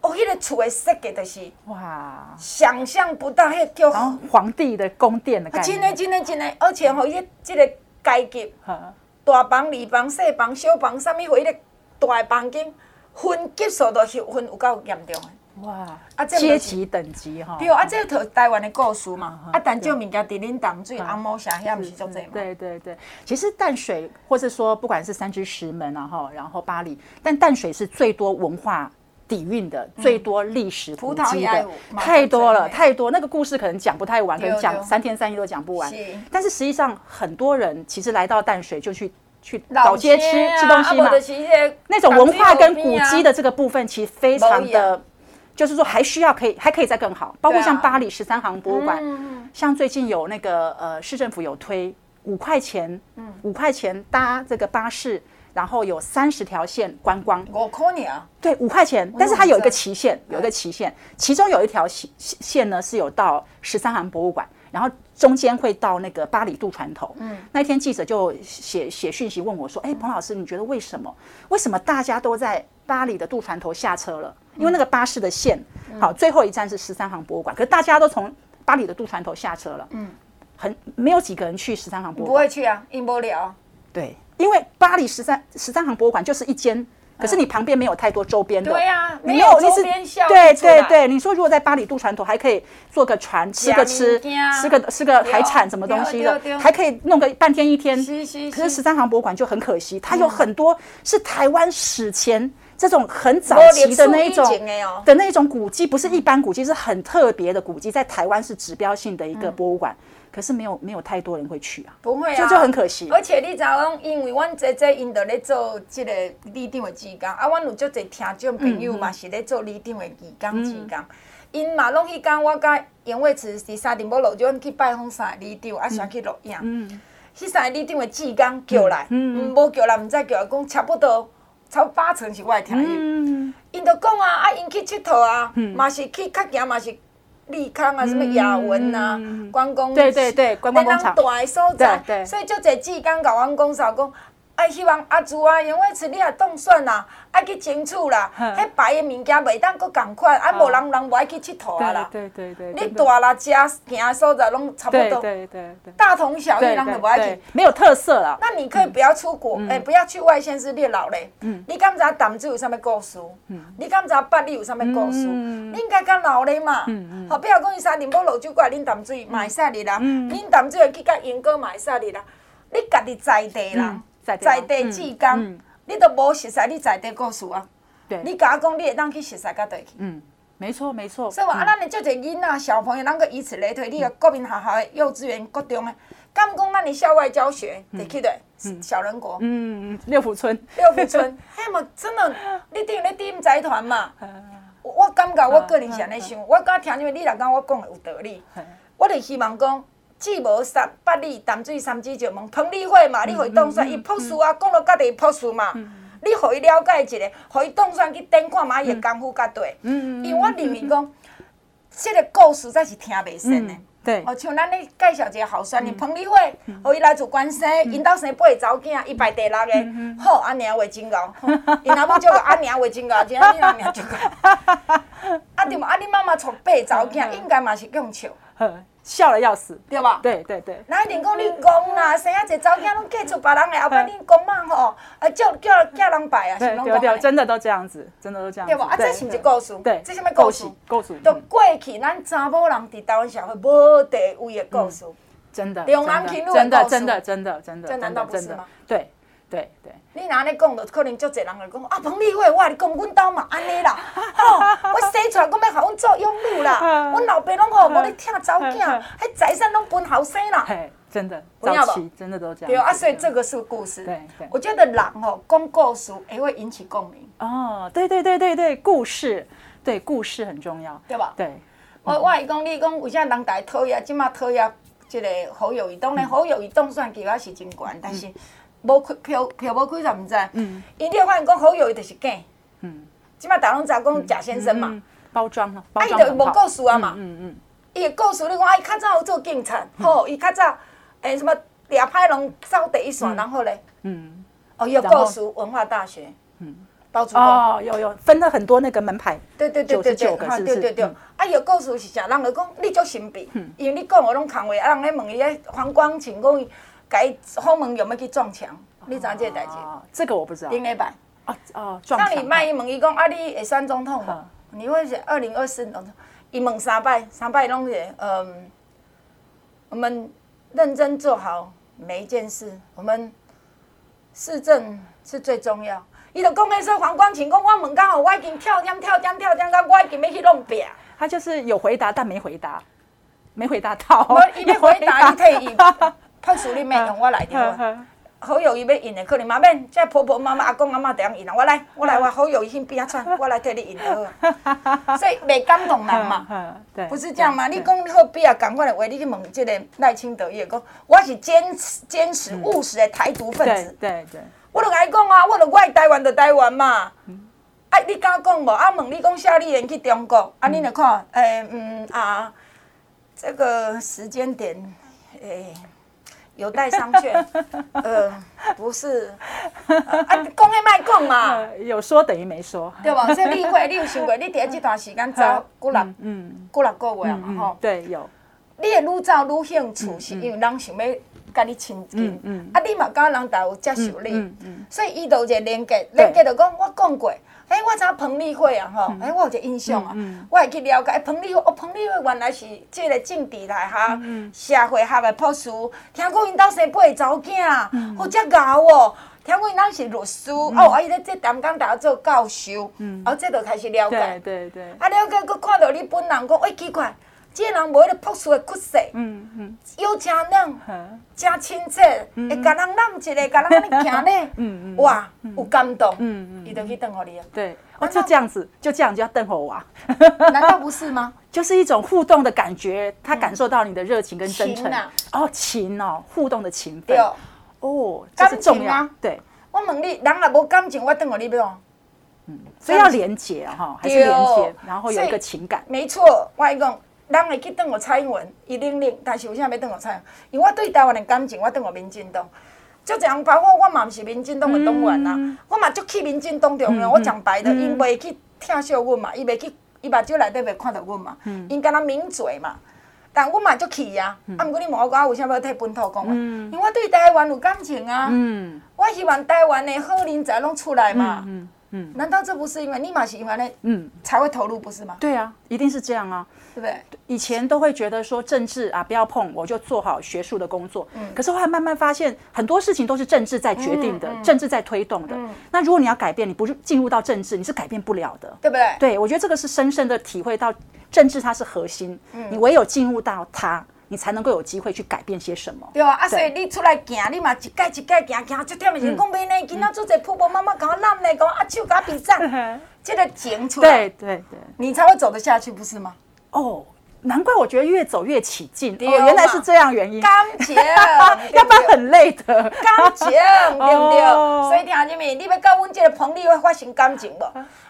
哦，迄个厝的设计就是哇，想象不到迄个叫皇帝的宫殿的感觉。真的真的真的，而且吼，伊即个阶级，大房、二房、细房、小房，啥物货，迄个大房间分级数都是分有够严重的。哇，啊，阶级等级哈。对啊，这套台湾的故事嘛，啊，但这物件伫恁淡水红毛城遐毋是足济嘛。对对对，其实淡水，或是说不管是三芝石门啊哈，然后巴黎，但淡水是最多文化。底蕴的最多历史古迹的太多了，太多。那个故事可能讲不太完，可能讲三天三夜都讲不完。但是实际上很多人其实来到淡水就去去老街吃吃东西嘛，那种文化跟古迹的这个部分其实非常的，就是说还需要可以还可以再更好。包括像巴黎十三行博物馆，像最近有那个呃市政府有推五块钱，五块钱搭这个巴士。然后有三十条线观光，五块钱啊？对，五块钱，但是它有一个期限，有一个期限，其中有一条线线呢是有到十三行博物馆，然后中间会到那个八里渡船头。嗯，那天记者就写写讯息问我说：“哎，彭老师，你觉得为什么？为什么大家都在八里的渡船头下车了？因为那个巴士的线，好，最后一站是十三行博物馆，可是大家都从巴黎的渡船头下车了。嗯，很没有几个人去十三行博物馆，不会去啊，因无聊。对。”因为巴黎十三十三行博物馆就是一间，可是你旁边没有太多周边的。对呀，没有周边。对对对，你说如果在巴黎渡船头还可以坐个船，吃个吃，吃个吃个海产什么东西的，还可以弄个半天一天。可是十三行博物馆就很可惜，它有很多是台湾史前这种很早期的那一种的那一种古迹，不是一般古迹，是很特别的古迹，在台湾是指标性的一个博物馆。可是没有没有太多人会去啊，不会啊，就就很可惜。而且你知影，因为阮姐姐因在咧做这个里长的志工，啊，阮有足侪听众朋友嘛是咧做里长的义工志工，因嘛拢迄天我甲杨惠慈伫沙丁堡路，就阮去拜访三个里长，啊，先去录影。嗯。迄三个里长的志工叫来，嗯，无叫来，毋知叫来，讲差不多超八成是我的听友。嗯。因就讲啊，啊，因去佚佗啊，嘛是去较行嘛是。利康啊，什么雅文啊，关公，对对对，观光工厂，大的所在，所以就这几工甲阮讲啥讲，啊，哎，希望阿祖啊，因为是你也当选啦，爱去争取啦。迄摆的物件袂当搁共款，啊，无人人无爱去佚佗啊啦。对对对。你大啦，食行的所在拢差不多。对对对。大同小异，人就无爱去。没有特色啦。那你可以不要出国，哎，不要去外县市，你老嘞。嗯。你敢知淡水有啥物故事？嗯。你敢知八里有啥物故事？你应该敢老嘞嘛。嗯嗯。好，比如讲伊三林波老酒馆，恁淡水嘛会使哩啦。嗯。恁淡水会去甲莺歌嘛会使哩啦。你家己在地啦。在地志工，你都无熟悉你在地故事啊？对，你甲我讲，你会当去熟悉到倒去？嗯，没错没错。所以话啊，咱的足侪囡仔小朋友，咱个以此类推，你个国民学校的幼稚园、国中的，敢讲咱的校外教学得去的，小人国。嗯嗯，六福村。六福村，嘿嘛，真的，你等于咧点财团嘛？我感觉我个人是安尼想，我刚听因为你来讲，我讲的有道理。我就希望讲。既无三八里淡水三支石门彭丽慧嘛，你互伊当选，伊朴素啊，讲落家己朴素嘛，你互伊了解一下，互伊当选去顶看嘛，伊个功夫较大。因为我认为讲，即个故事才是听袂深的。对。哦，像咱咧介绍一个候选人彭丽慧，互伊来自关西，因兜生八个查某囝，伊排第六个，好，阿娘话真高。因阿母叫个安尼话真高，真阿娘就高。啊对嘛，啊你妈妈带八个查某囝，应该嘛是用笑。笑了要死，对吧？对对对。那一定讲你讲啦，生啊一个查某囝拢嫁出别人诶，后摆你讲嘛吼，啊叫叫叫人拜啊，是拢讲诶。真的都这样子，真的都这样。对吧？啊，这是毋是故事？对，这什么故事？故事。都过去咱查某人伫台湾社会无地位的故事。真的。重男轻女诶故事。真的真的真的真的。这难道不是吗？对。对对，你若安尼讲，就可能足侪人会讲啊，彭丽慧，我跟你讲，阮兜嘛安尼啦，吼，我生出来，我要互阮做养女啦，阮老爸拢吼无咧疼查某囝，迄财产拢分后生啦。嘿，真的，早期真的都这样。对啊，所以这个是故事。对对，我觉得人吼讲故事也会引起共鸣。哦，对对对对对，故事，对故事很重要，对吧？对。我我会讲，你讲为啥人大讨厌，即马讨厌即个侯友宜，当然侯友宜当选机会是真悬，但是。无开票票无开，就毋知。嗯。因你发现讲好友伊就是假。嗯。即摆大拢知讲贾先生嘛。包装啊。啊，伊就无故事啊嘛。嗯嗯。伊个故事你讲，啊，伊较早有做警察，吼，伊较早诶什么俩派拢走第一线，然后咧。嗯。哦，有故事，文化大学。嗯。包租公。哦，有有分了很多那个门牌。对对对对对。哈，对对对。啊，有故事是啥？人就讲你足神秘。嗯。因为你讲我拢空话，啊，人咧问伊咧黄光琴讲伊。该后门有没有去撞墙？你知影这个代志？这个我不知道。顶礼拜啊啊，撞墙。像你卖伊问伊讲啊，你会选总统吗？你会选二零二四总统？伊问三摆，三摆拢是嗯，我们认真做好每一件事，我们市政是最重要。伊就讲的说黄光琴讲，我问刚好我已经跳江跳江跳江，到我已经要去弄扁。他就是有回答，但没回答，没回答到。我伊要 回答，你退役。朴素你免用我来着，好友伊要印的可能嘛免，这婆婆妈妈阿公阿妈这样印啊，我来我来 我好友伊先边啊串，我来替你印就好。所以袂感动人嘛，不是这样吗？你讲好比啊，赶快的话，你去问即个赖清德伊讲，我是坚持坚持务实的台独分子。对对，我就甲伊讲啊，我就我台湾就台湾嘛。啊，你敢讲无？啊，问你讲夏立言去中国，啊，你来看，诶，嗯啊，这个时间点，诶。有待商榷，呃，不是，啊，讲诶卖讲嘛，有说等于没说，对吧？所以你会，你有想过，你第一这段时间走 几六，嗯，几六个月嘛，吼，对，有，你会愈走愈兴趣，是因为人想要跟你亲近，嗯，啊，你嘛感觉人家有接受你，所以伊就有一个连接，连接就讲我讲过。哎，我知影彭丽慧啊，吼！哎，我有一个印象啊，我会去了解。彭丽慧，哦，彭丽慧原来是即个政治内哈社会学的博士。听讲因兜生八个查某囝，好遮牛哦。听讲因兜是律师，哦，啊，伊咧即淡江大学做教授，哦，这就开始了解。对对对。啊，了解，佮看到你本人讲，哎，奇怪，这人无迄个朴素的骨色，嗯嗯，又诚嫩，诚亲切，会甲人揽一个，甲人安尼行咧，嗯嗯，哇，有感动，嗯嗯，伊就去瞪互你啊。对，哦，就这样子，就这样就要瞪互我。难道不是吗？就是一种互动的感觉，他感受到你的热情跟真诚。哦，情哦，互动的情分。哦，这是重要。对，我问你，人若无感情，我瞪互你要？嗯，所以要连接哈，还是连接，然后有一个情感。没错，我讲。人会去当我蔡英文，伊领领，但是为啥要当我蔡英文？因为我对台湾的感情，我当我民进党。就这样，包括我嘛，毋是民进党的党员呐，嗯、我嘛就去民进党中央。我讲白的，因袂去疼惜阮嘛，伊袂去，伊目睭内底袂看到阮嘛，因敢若抿嘴嘛。但我嘛就去呀，啊，毋过你问我讲，为啥要替本土讲嘛？因为我对台湾有感情啊，我希望台湾的好人才拢出来嘛。嗯，难道这不是因为你嘛是因为呢？嗯，才会投入不是吗？对啊，一定是这样啊，对不对？以前都会觉得说政治啊不要碰，我就做好学术的工作。嗯，可是后来慢慢发现很多事情都是政治在决定的，政治在推动的。那如果你要改变，你不是进入到政治，你是改变不了的，对不对？对，我觉得这个是深深的体会到政治它是核心，你唯有进入到它。你才能够有机会去改变些什么？对啊，啊，所以你出来行，你嘛一届一届行行，就点的是讲袂呢，今仔做者婆婆妈妈搞烂呢，讲阿舅搞比赞，这个情出来，对对对，你才会走得下去，不是吗？哦，难怪我觉得越走越起劲，哦，原来是这样原因。感情，要不然很累的。感情，对不对？所以听下面，你要跟阮这个彭丽会发生感情不？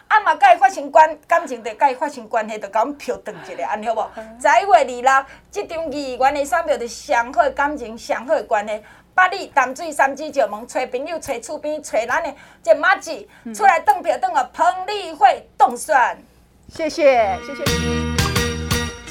啊嘛，甲伊发生关感情，着甲伊发生关系，着甲阮票转一下，安尼好无？十一月二六，即张二元的选票着上好的感情，上好的关系。八里淡水三芝石门，找朋友，找厝边，找咱的这马子出来当票，当个彭丽慧当选。谢谢，谢谢。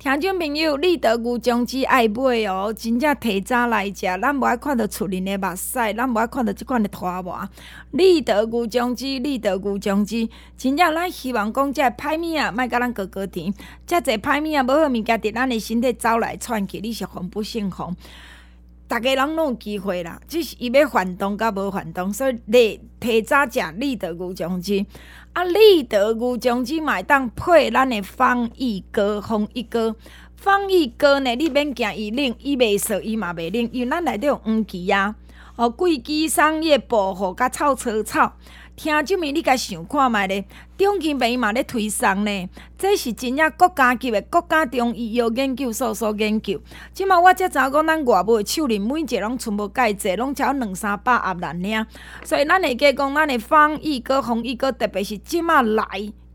听众朋友，立德牛种子爱买哦，真正提早来食，咱无爱看到厝里的目屎，咱无爱看到即款的拖磨。立德牛种子，立德牛种子，真正咱希望讲这歹物啊，莫甲咱过过甜。遮济歹物啊，无好物件伫咱的身体走来窜去，你是防不胜防。逐个人拢有机会啦，只是伊要反动甲无反动，所以你提早食立德牛种子。啊！立德牛种子会当配咱的方一哥，方一哥，方一哥呢？你免惊伊冷，伊袂说，伊嘛袂冷，因为咱内底有黄芪啊，哦，桂枝、桑叶、薄荷甲臭草草。听这面你甲想看觅咧，中经病嘛咧推送咧，这是真正国家级的国家中医药研究所所研究。即马我才知影讲，咱外部的手里每一个拢全部介济，拢超两三百盒兰尔。所以咱会加讲，咱的防疫哥、防疫哥，特别是即马来。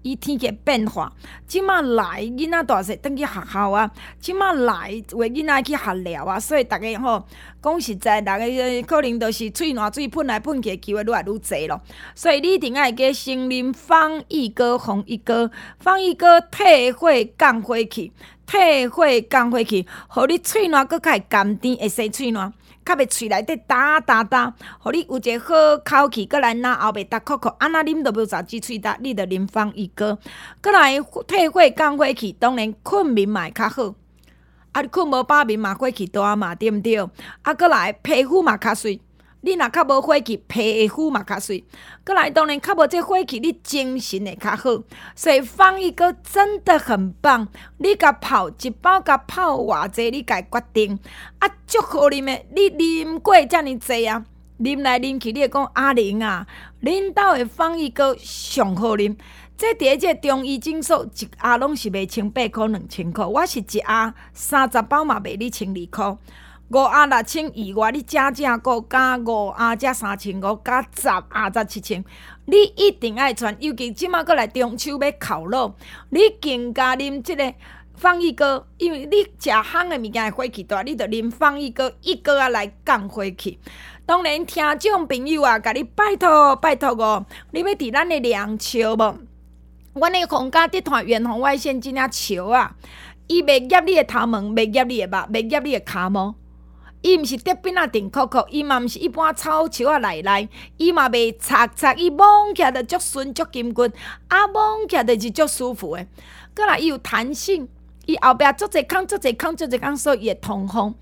伊天气变化，即马来囡仔大细转去学校啊，即马来为囡仔去学疗啊，所以逐个吼讲实在，逐个可能都是喙暖水喷来喷去，机会愈来愈侪咯。所以你一定爱加先啉防疫膏、防疫膏、防疫膏退火降火气，退火降火气，互你喙暖阁较会甘甜，会生喙暖。较袂喙内底哒哒哒，互你有一个好口气，过来拿后袂沓扣扣，安那啉都无啥子喙焦，你着啉防疫膏，阁来退火降火气，当然困眠嘛会较好，啊，你困无饱眠嘛火气大嘛，对毋对？啊，过来皮肤嘛较水。你若较无火气，皮肤嘛较水，阁来当然较无这火气，你精神会较好。所以防疫膏真的很棒，你甲泡一包，甲泡偌济，你家决定。啊，足好啉的，你啉过遮尔济啊，啉来啉去，你会讲阿玲啊，恁兜的防疫膏上好啉。这伫个这中医诊所一盒拢是卖千八块两千块，我是一盒三十包嘛卖你千二块。五啊六千以外，你加价个加五啊加三千五，加十啊才七千。你一定爱传，尤其即马过来中秋要烤肉，你更加啉即个防疫膏，因为你食烘的物件会火气大，你着啉防疫膏，一个啊来降火气。当然，听众朋友啊，甲你拜托拜托哦，你要伫咱的梁笑无？阮的皇家集团远红外线真正笑啊！伊袂夹你的头毛，袂夹你的肉，袂夹你的骹毛。伊毋是得边仔顶扣扣，伊嘛毋是一般草树仔来来，伊嘛袂擦擦，伊摸起来着足顺足金骨，啊摸起来着是足舒服诶。阁来伊有弹性，伊后壁足侪空足侪空足侪空，所以伊会通风。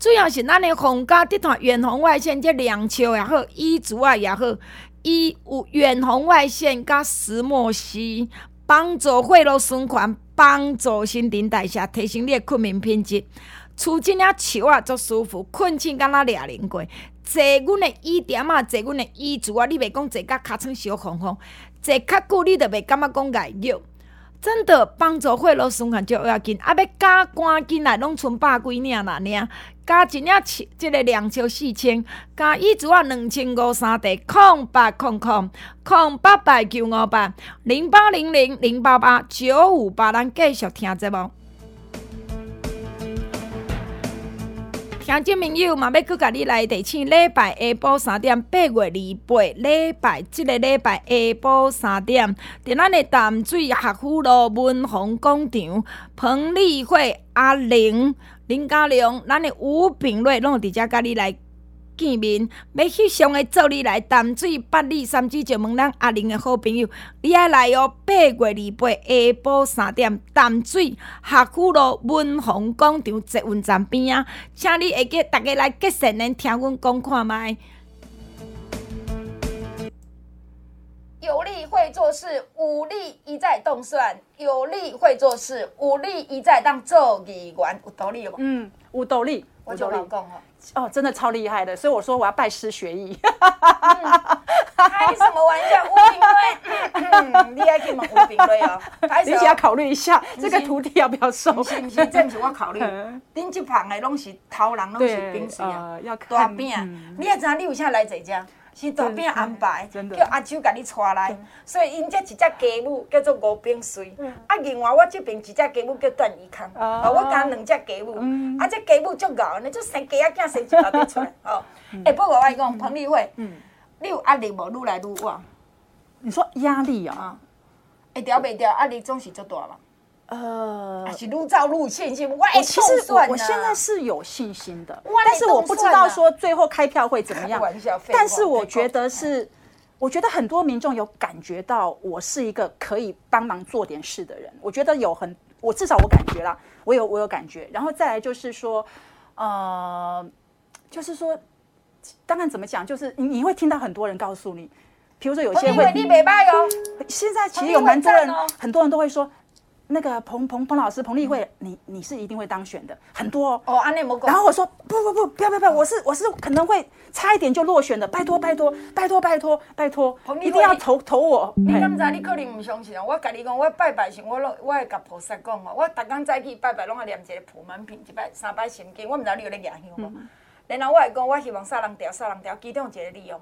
主要是咱诶皇家集团远红外线，即两秋也好，伊主啊也好，伊有远红外线加石墨烯，帮助血路循环，帮助新陈代谢，提升你诶困眠品质。厝即领树啊，足舒服，困醒敢若掠零过。坐阮的椅垫啊，坐阮的椅子啊，你袂讲坐甲尻川烧红红，坐较久你着袂感觉讲碍脚。真的帮助血路循环就要紧，啊要加赶紧来，拢剩百几领啦领。加一领七，即个两 triệu 四千，加一组啊两千五三地，空八空空空八百九五八零八零零零八八九五八，咱继续听节目。听众朋友，嘛要去甲你来提醒，礼拜下晡三点，八月二八，礼拜即个礼拜下晡三点，伫咱的淡水学府路文宏广场，彭丽慧阿玲、林嘉良，咱的吴炳瑞拢伫遮甲你来。见面，要翕相的，做你来淡水八里三水就问咱阿玲的好朋友，你爱来哦。八月二八下晡三点，淡水学府路文宏广场捷运站边啊，请你会记逐个来结善缘，听阮讲看觅。有力会做事，无力一再动算；有力会做事，无力一再当做议员，有道理无？嗯，有道理，我就老讲哦。哦，真的超厉害的，所以我说我要拜师学艺。嗯、开什么玩笑？吴炳瑞，你还可以问吴炳瑞哦。你只要考虑一下，这个徒弟要不要收？不是不是，这不是我考虑。恁这旁的拢是偷人，拢是兵士啊，大饼。你也知道你为啥来这家？是大饼安排，叫阿秋甲你带来，所以因这一只家母叫做吴冰水，啊，另外我这边一只家母叫段宜康，哦，我加两只家母，啊，这家母足牛，你就生鸡仔囝生一大堆出来，哦，哎，不过我讲彭丽慧，你有压力无？愈来愈旺？你说压力啊？会调袂调？压力总是足大嘛？呃，是愈造愈信心。我其实我我现在是有信心的，但是我不知道说最后开票会怎么样。但是我觉得是，我觉得很多民众有感觉到我是一个可以帮忙做点事的人。我觉得有很，我至少我感觉啦，我有我有感觉。然后再来就是说，呃，就是说，当然怎么讲，就是你你会听到很多人告诉你，比如说有些会，你没拜哦。现在其实有蛮多人，很多人都会说。那个彭彭彭老师彭丽慧，你你是一定会当选的，很多哦。哦，安内莫然后我说不不不，不要不要不要，我是我是可能会差一点就落选的，拜托拜托拜托拜托拜托，一定要投投我。你敢知？你可能唔相信啊！我跟你讲，我拜拜时，我拢我会甲菩萨讲哦，我逐工早起拜拜，拢爱念一个普门品，一拜三拜心经。我唔知道你有咧念香无？然后我会讲，我希望杀人条杀人条，其中一个理由。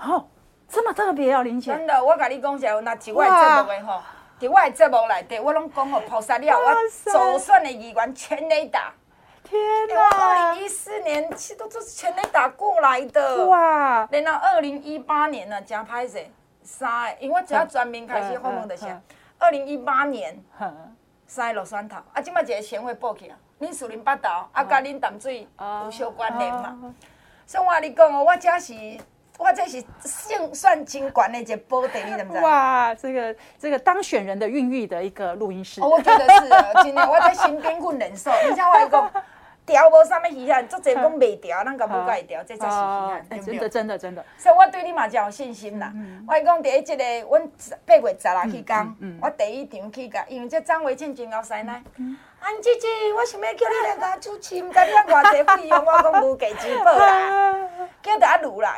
哦，这么特别哦，林姐。真的，我跟你讲一下，那几位真的会吼。伫我的节目内底，我拢讲互菩萨了，我首选的议员全雷打。天哪！二零一四年其实都是全雷打过来的。哇！然后二零一八年呢，真歹势，三个，因为我只要全面开始访问的时候，二零一八年，三个落选头，啊，即摆一个贤惠报起啊，恁树林八岛，啊，甲恁淡水有相关联嘛？所以我跟你讲哦，我这是。哇，这是胜算金管那节播的，你怎么知道？哇，这个这个当选人的孕育的一个录音室。哦，我觉得是，今天我在新边混人手。你像我讲，调无啥物稀罕，做侪讲袂调，咱个不该调，这才是稀罕，对不对？真的，真的，真的。所以我对你嘛真有信心啦。我讲第一这个，阮八月十六去讲，我第一场去讲，因为这张维庆真够犀利。安姐姐，我想要叫你来甲主持，毋知你按偌济费用，我讲无给支付啦，叫他录啦。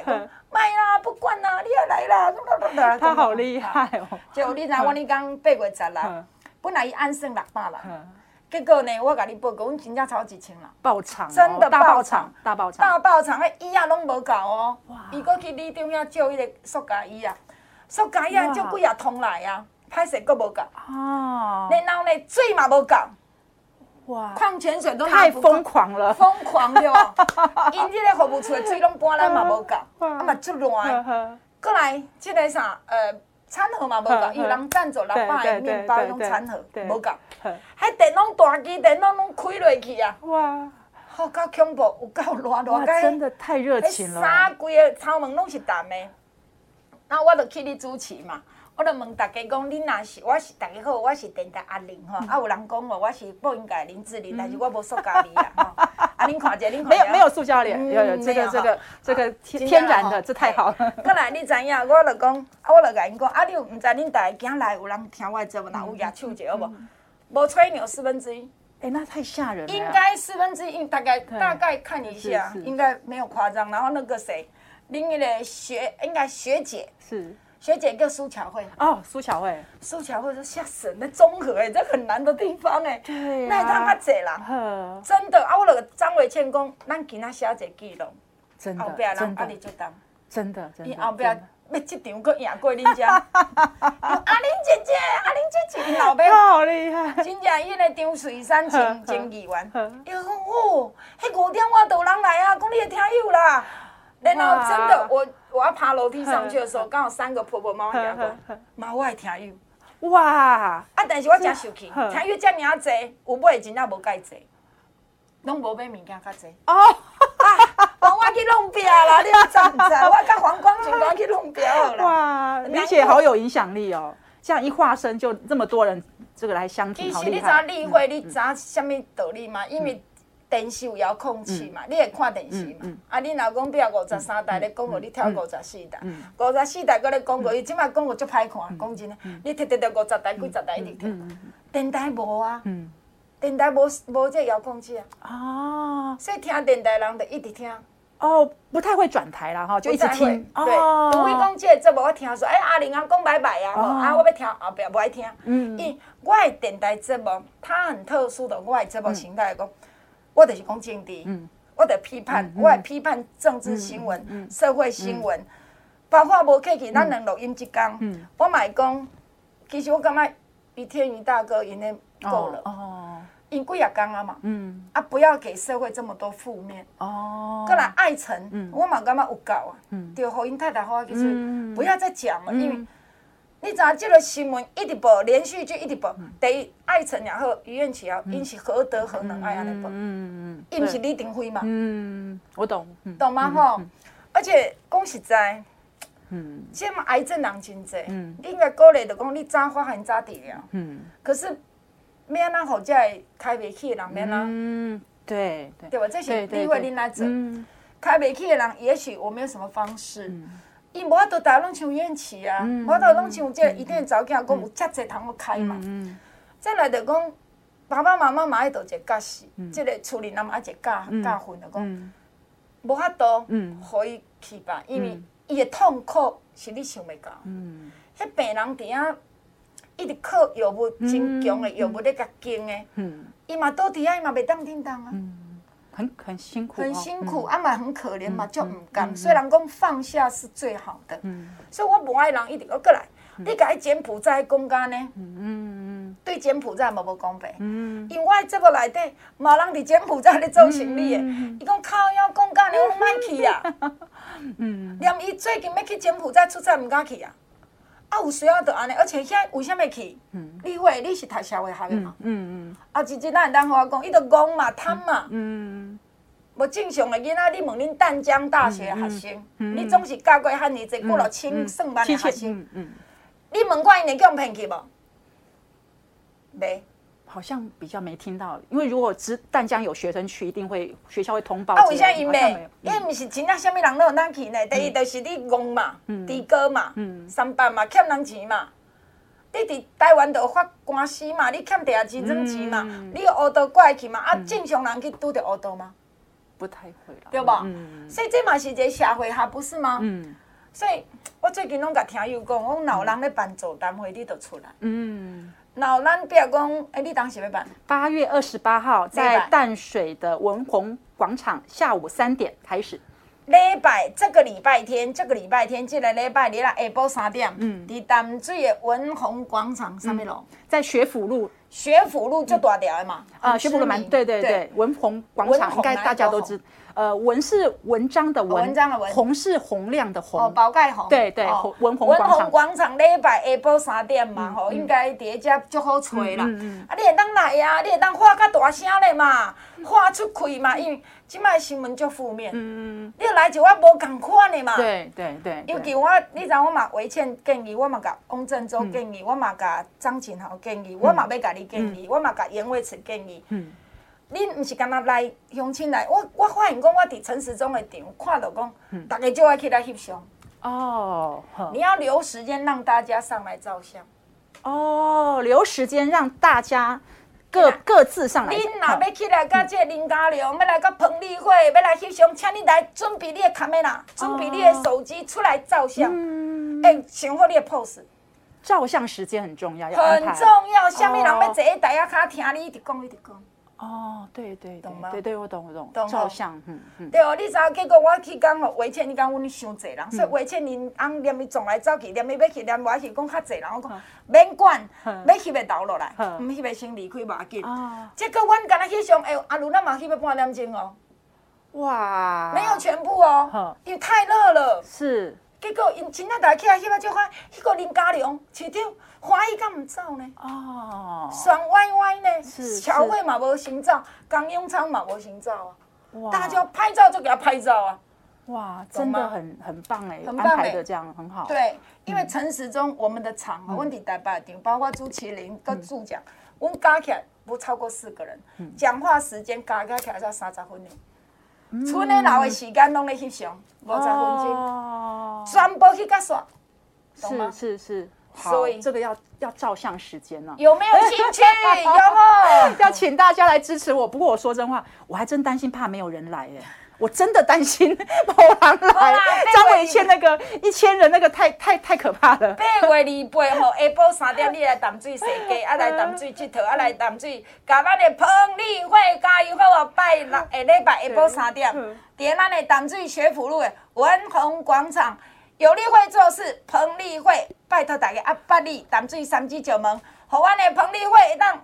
卖啦，不管啦，你要来啦！他好厉害哦！就你知我你讲八月十六，本来伊按算六百人，结果呢，我甲你报告，阮真正超几千啦，爆场，真的大爆场，大爆场，大爆场！诶，椅仔拢无够哦，伊搁去里中央借迄个塑胶椅啊，塑胶椅啊借几啊通来啊，歹势搁无够。哦，然后呢，水嘛无够。哇！矿泉水都太疯狂了，疯狂对吧？因这个服务处的水拢搬来嘛无够，啊嘛足乱。过来这个啥呃餐盒嘛无够，有人赞助六百个面包种餐盒无够，迄电脑大机电脑拢开落去啊！哇，好够恐怖，有够热热个，真的太热情了。三规个窗门拢是淡的，那我著去你主持嘛。我就问大家讲，你若是我是大家好，我是电台阿玲吼，啊有人讲我，我是播音界林志玲，但是我无塑胶脸啊，哈，啊恁看者，恁没有没有塑胶脸，有有这个这个这个天天然的，这太好了。过来你知影，我就讲，啊我就甲因讲，啊你毋知恁大家今来有人听我节目，若有野手者好无？无吹牛四分之一，哎那太吓人了。应该四分之一，大概大概看一下，应该没有夸张。然后那个谁，另一个学应该学姐是。学姐叫苏巧慧。哦，苏巧慧，苏巧慧说吓死人，那综合哎，这很难的地方哎，对，那他较济啦，真的啊，我那个张伟倩讲，咱今仔写一个记录，真的，后壁人阿里就当，真的，真的，伊后壁要这场搁赢过恁家，阿玲姐姐，阿玲姐姐，老爸。好厉害，真正因为张水山前前议员，伊讲哦，迄五点我都有人来啊，讲你的听友啦。然后真的，我我要爬楼梯上去的时候，刚好三个婆婆妈妈讲过，妈我爱听友，哇！啊，但是我真生气，听友这么啊济，有买真正无介济，拢无买物件较济。哦，我去弄表啦，你知唔知？我跟黄光群我去弄表啦。哇，李姐好有影响力哦！这样一化身就这么多人，这个来相挺，好厉害。其实你知道例会，你知道什么道理吗？因为电视有遥控器嘛，你会看电视嘛？啊，你若讲比如五十三台咧广告，你跳五十四台，五十四台搁咧讲过，伊即摆讲过足歹看，讲真诶，你摕摕着五十台、几十台一直跳。电台无啊，电台无无这遥控器啊。哦，所以听电台人就一直听。哦，不太会转台啦，哈，就一直听。对，除非讲这个节目我听说，哎，阿玲啊讲拜拜啊，啊，我要听后壁无爱听。嗯，因我的电台节目，它很特殊的，我的节目形态来讲。我就是讲政治，嗯、我得批判，我会批判政治新闻、社会新闻，嗯、包括无客气，咱两录音一讲，嗯、我嘛会讲，其实我感觉比天宇大哥因咧够了，哦，因几啊讲啊嘛，嗯，啊不要给社会这么多负面，哦，过来爱情，嗯、我嘛感觉有够啊，嗯，就互因太太好，就是不要再讲了，嗯、因为。你知影这个新闻一直播，连续剧一直播。第一，艾成也好，于愿起啊，因是何德何能爱安尼播？嗯嗯嗯，伊毋是李登辉嘛？嗯，我懂。懂吗？吼，而且讲实在，嗯，这么癌症人真济，嗯，你应该鼓励着讲你早发现早治疗。嗯，可是，免安怎互这个开袂起的人免安？嗯，对对。对吧？这是机会恁来做。开袂起的人，也许我没有什么方式。伊无法度逐个拢像怨气啊，无法度拢像即一天早间讲有遮济通好开嘛。再来着讲爸爸妈妈嘛爱度一个假死，即个处里那么一个教教训着讲，无法度互伊去吧，因为伊的痛苦是你想袂到。迄病人伫遐一直靠药物真强的药物咧甲经的，伊嘛倒伫遐伊嘛袂当叮当啊。很很辛苦，很辛苦，阿妈很可怜嘛，就唔甘。虽然讲放下是最好的，所以我不爱人一定要过来。你甲伊柬埔寨公干呢？嗯嗯对柬埔寨嘛无公平。嗯。因为我这个内底，冇人伫柬埔寨咧做生意的。伊讲靠腰公干，你 拢莫去啊。嗯。连伊最近要去柬埔寨出差，唔敢去啊。啊，有需要就安尼，而且现在为什么去？嗯。你会，你是读社会学的嘛？嗯嗯。啊，直接咱会当和我讲，伊就戆嘛，贪嘛。嗯。无正常的囡仔，你问恁淡江大学学生，你总是教过汉尼济过了千上万的学生，你问过因会叫骗去无？没，好像比较没听到。因为如果只淡江有学生去，一定会学校会通报。啊，为啥因没？因为毋是真正啥物人都有咱去呢。第一就是你戆嘛，猪哥嘛，上班嘛欠人钱嘛。你伫台湾就发官司嘛，你欠地下钱争钱嘛，你有乌道过来去嘛？啊，正常人去拄着乌道吗？不太会了，对吧？嗯、所以这嘛是一个社会哈不是吗？嗯，所以我最近拢甲听友讲，我老人咧办座谈会，你都出来。嗯，老人比如讲，哎、欸，你当时要办？八月二十八号在淡水的文宏广场，下午三点开始。礼拜这个礼拜天，这个礼拜天，这个礼拜日啦，下晡三点，嗯，伫淡水的文宏广场上面咯，在学府路。学府路就大条的嘛，啊，学府路蛮对对对，文宏广场应该大家都知，呃，文是文章的文，章的文。红是洪亮的红，哦，宝盖红，对对，文红文红广场礼拜下晡三点嘛，吼，应该第一只就好吹啦，啊，你会当来呀，你会当话较大声咧嘛，话出去嘛，因为即摆新闻足负面，嗯，你来就我无共款的嘛，对对对，尤其我，你知我嘛维倩建议，我嘛甲翁振洲建议，我嘛甲张景豪建议，我嘛要甲你建议，我嘛甲严伟慈建议，嗯，你毋是干那来乡亲来，我我发现讲我伫陈时中的场看到讲，大家就爱去来翕相，哦，你要留时间让大家上来照相，哦，留时间让大家。各各自上来。恁若要起来，甲这个林家良，要来甲彭丽慧，要来翕相，请你来准备你的卡梅拉，准备你的手机出来照相。哎，想好你的 pose。照相时间很重要，要很重要。下面人要坐在台下卡听你一直讲，一直讲。哦，对对，懂吗？对对，我懂我懂。照相，嗯嗯。对哦，你知影？结果我去讲哦，维倩，你讲阮伤济人，所以维倩因翁连伊撞来走去，连伊要去，连我去讲较济人，我讲免管，要翕的留落来，毋翕的先离开无要紧。结果阮敢若翕相，哎，阿如咱嘛翕了半点钟哦。哇！没有全部哦，因为太热了。是。结果因真正大起来翕啊，就看迄个林家良市长欢喜敢毋走呢？哦，爽歪歪呢？是，乔慧嘛无先走，江永昌嘛无先走啊。哇！大家拍照就给他拍照啊。哇，真的很很棒哎，很棒安排的这样很好。对，因为陈时中我们的场，阮伫台北场，包括朱麒麟跟助讲，阮加起来不超过四个人，讲话时间加起来才三十分呢。剩的留的时间拢咧翕相，五十分钟，全部去甲刷。是是是。所以这个要要照相时间呢？有没有兴趣？有没要请大家来支持我。不过我说真话，我还真担心怕没有人来耶。我真的担心没人来。张伟倩那个一千人那个太太太可怕了。八月二八号下晡三点，你来淡水踅街，啊来淡水佚佗，啊来淡水，甲咱的彭丽慧加油好哦！拜六下礼拜下晡三点，伫咱的淡水学府路的文宏广场。有利会做事，彭丽慧，拜托大家啊，八里淡水三支九门，好安的彭丽慧让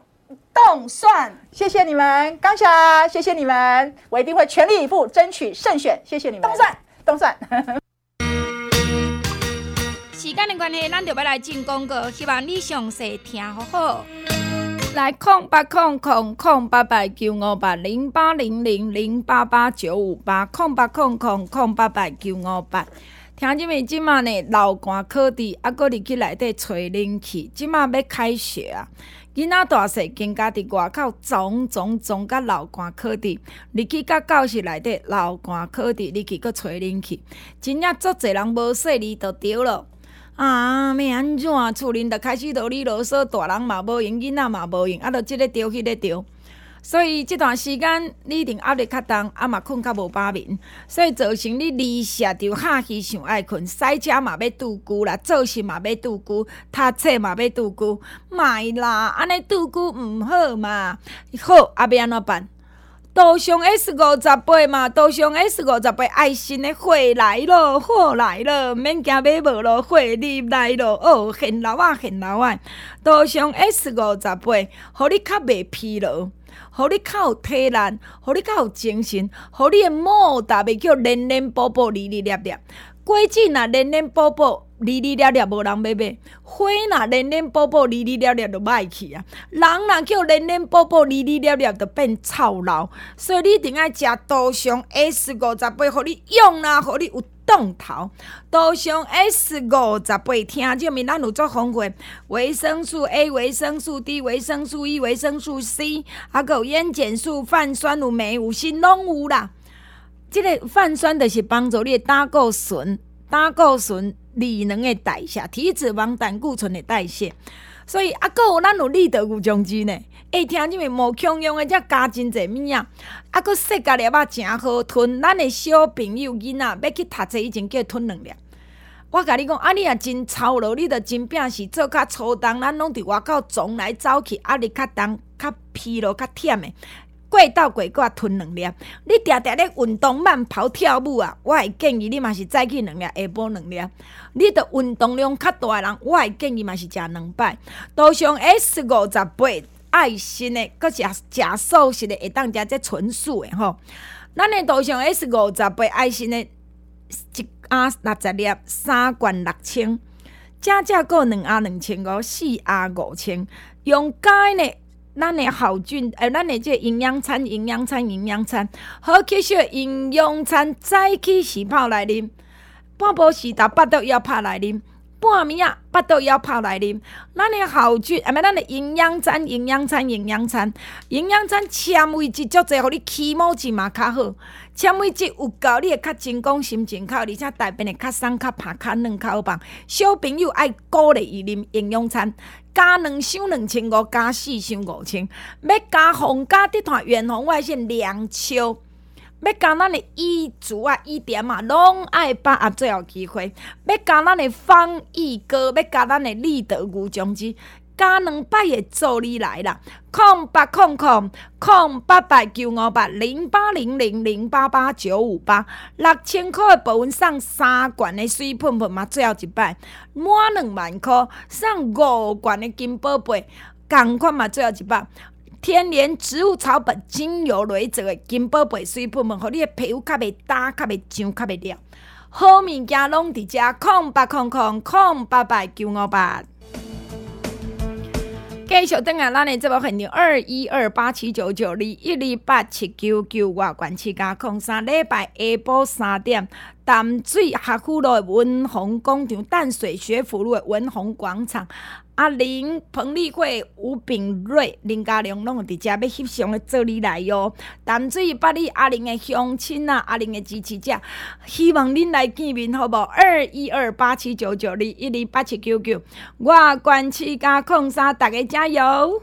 动算，谢谢你们，感谢，谢谢你们，我一定会全力以赴争取胜选，谢谢你们。动算，动算。时间的关系，咱就要来进广告，希望你详细听好好。来空八空空空八八九五八零八零零零八八九五八空八空空空八八九五八。听即面即马呢，流汗可滴，啊，搁入去内底吹冷气。即马要开学啊，囡仔大细更加伫外口总总总甲流汗可滴，入去甲教室内底流汗可滴，入去搁吹冷气，真正足侪人无细腻就对了。啊，要安怎？厝里着开始啰里啰嗦，大人嘛无用，囡仔嘛无用，啊，着即个着迄个着。所以这段时间你一定压力较重，啊嘛困较无把眠，所以造成你离舍着哈气想爱困，塞车嘛要拄久啦，做事嘛要拄久，读册嘛要拄久，卖啦，安尼拄久毋好嘛。好，啊要安怎办？多上 S 五十八嘛，多上 S 五十八爱心的货来咯，货来咯，免惊买无咯，货入来咯，哦，现老啊，现老啊，多上 S 五十八，互你较袂疲劳。互你较有体力，互你较有精神，互你的毛达袂叫连连补补、哩哩粒粒。果子若连连补补、哩哩粒粒，无人买买；花若连连补补、哩哩粒粒，就歹去啊。人若叫连连补补、哩哩粒粒，就变臭老。所以你一定爱食多上 S 五十八，互你用啦，互你有。动头，多上 S 五十八，听这面咱有做方法，维生素 A、维生素 D、维生素 E、维生素 C，还有烟碱素、泛酸、有酶、有锌，拢有啦。即个泛酸就是帮助你的胆固醇、胆固醇利能的代谢，体脂肪、胆固醇的代谢。所以啊，阁有咱有立德无穷金呢。会听入面无共用的，才加真侪物啊！啊，阁细甲粒仔诚好吞。咱的小朋友囡仔要去读册以前，叫吞两粒。我甲你讲，啊，你若真操劳，你着真拼死做较粗重，咱拢伫外口走来走去，压力较重、较疲劳、较忝的。过倒过过吞两粒。你定定咧运动慢跑跳舞啊，我会建议你嘛是早起两粒，下晡两粒。你着运动量较大的人，我会建议嘛是食两摆。多上 S 五十八。爱心的，阁食食素食的，会当食这纯素的吼。咱的图上 S 五十八爱心的，一盒六十粒，三罐六千，正正阁两盒两千五，四盒五千。用钙呢，咱的好菌，诶、咱的这营养餐，营养餐，营养餐，好吸收营养餐，早起时泡来啉，半晡时打八豆要泡来啉。半暝啊，巴肚枵泡来啉。咱的好菌，啊，咪咱的营养餐，营养餐，营养餐，营养餐纤维质足侪，互你起毛质嘛较好。纤维质有够，你会较真讲心情较好，而且大便会较松、较芳、较嫩、较好棒。小朋友爱鼓励伊啉营养餐，加两箱两千五，加四箱五千，要加红加啲团远红外线两超。要加咱的衣足啊、衣点啊，拢爱把握最后机会；要加咱的方义哥，要加咱的立德吴中基。加两百个助理来啦，空八空空空八百九五八零八零零零八八九五八六千块的保温送三罐的水喷喷嘛，最后一摆满两万块送五罐的金宝贝，同款嘛，最后一摆天然植物草本精油雷泽的金宝贝水喷喷，互你的皮肤较袂干、较袂痒、较袂了，好物件拢伫遮，空八空空空八八九五八。继续等下，咱的节目限定二一二八七九九二一二八七九九外关七加空三礼拜下晡三点，淡水学府路的文宏广场，淡水学府路的文宏广场。阿玲、彭丽慧、吴炳瑞、林嘉良拢伫遮要翕相的做你来哟。淡水八里阿玲的乡亲啊，阿玲的支持者，希望恁来见面，好无？二一二八七九九二一二八七九九，我关七加空三，大家加油！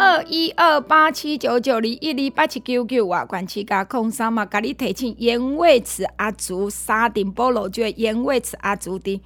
二一二八七九九二一二八七九九啊，管七加空三嘛，甲你提醒盐味池阿祖沙丁堡芦洲颜蔚慈阿祖的。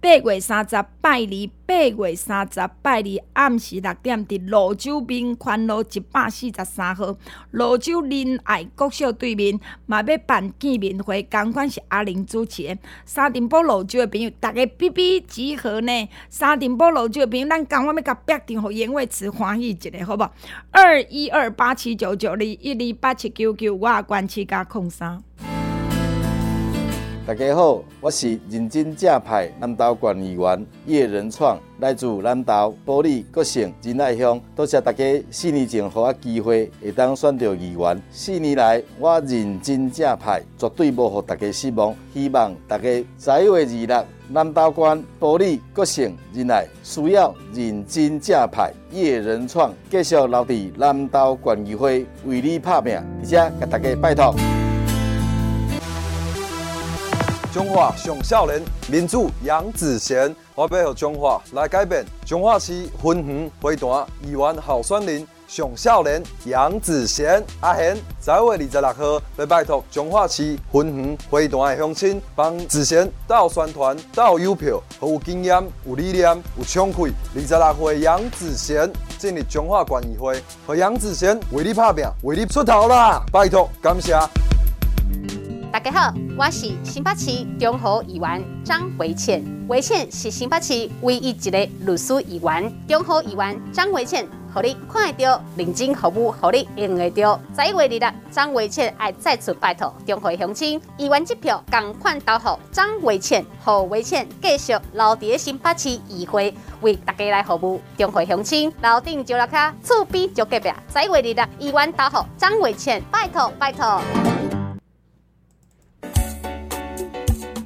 八月三十拜二，八月三十拜二暗时六点，伫芦洲民权路一百四十三号，芦洲仁爱国小对面，嘛要办见面会，同款是阿玲主持。沙丁堡芦洲的朋友，大家比比集合呢？沙丁堡芦洲的朋友，咱讲款要甲约定，互颜蔚慈欢喜一下，好无？二一二八七九九二一二八七九九，我关七加空三。大家好，我是认真正派南投县议员叶仁创，来自南投埔里国姓仁爱乡。多谢大家四年前给我机会，会当选到议员。四年来，我认真正派，绝对无让大家失望。希望大家十一月二日南投县埔里国姓仁爱需要认真正派叶仁创继续留伫南投县议会为你拍拼，而且给大家拜托。中华上少年民主杨子贤，我要让中华来改变。中华市分园会团议员候选人上少年杨子贤阿贤，十一月二十六号要拜托中华市分园会团的乡亲，帮子贤到宣传、到邮票，和有经验、有理念、有冲气。二十六岁杨子贤进入中华县议会，和杨子贤为你拍拼，为你出头啦！拜托，感谢。大家好，我是新北市中和议员张维倩。维倩是新北市唯一一个律师议员。中和议员张维倩，互你看得到，认真服务，互你用得到。十一月二日，张维倩爱再次拜托中和乡亲，议员支票共款投予张维倩，互维倩继续留伫新北市议会，为大家来服务。中和乡亲，楼顶就楼卡，厝边就隔壁。十一月二日，议员投予张维倩，拜托拜托。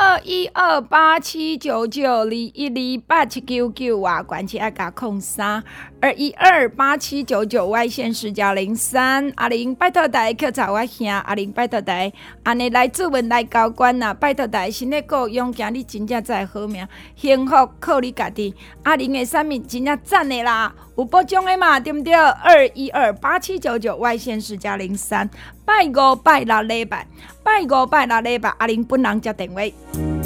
二一二八七九九二一二八七九九啊，关起爱加空三二一二八七九九外线是加零三，阿玲拜托大家去找我兄，阿玲拜托大家，安尼来自问来交关呐，拜托大家身体够勇敢，你真正才好命，幸福靠你家己，阿玲的生命真正赞的啦，有保障的嘛，对不对？二一二八七九九外线是加零三，拜五拜六礼拜，拜五拜六礼拜，阿玲本人接电话。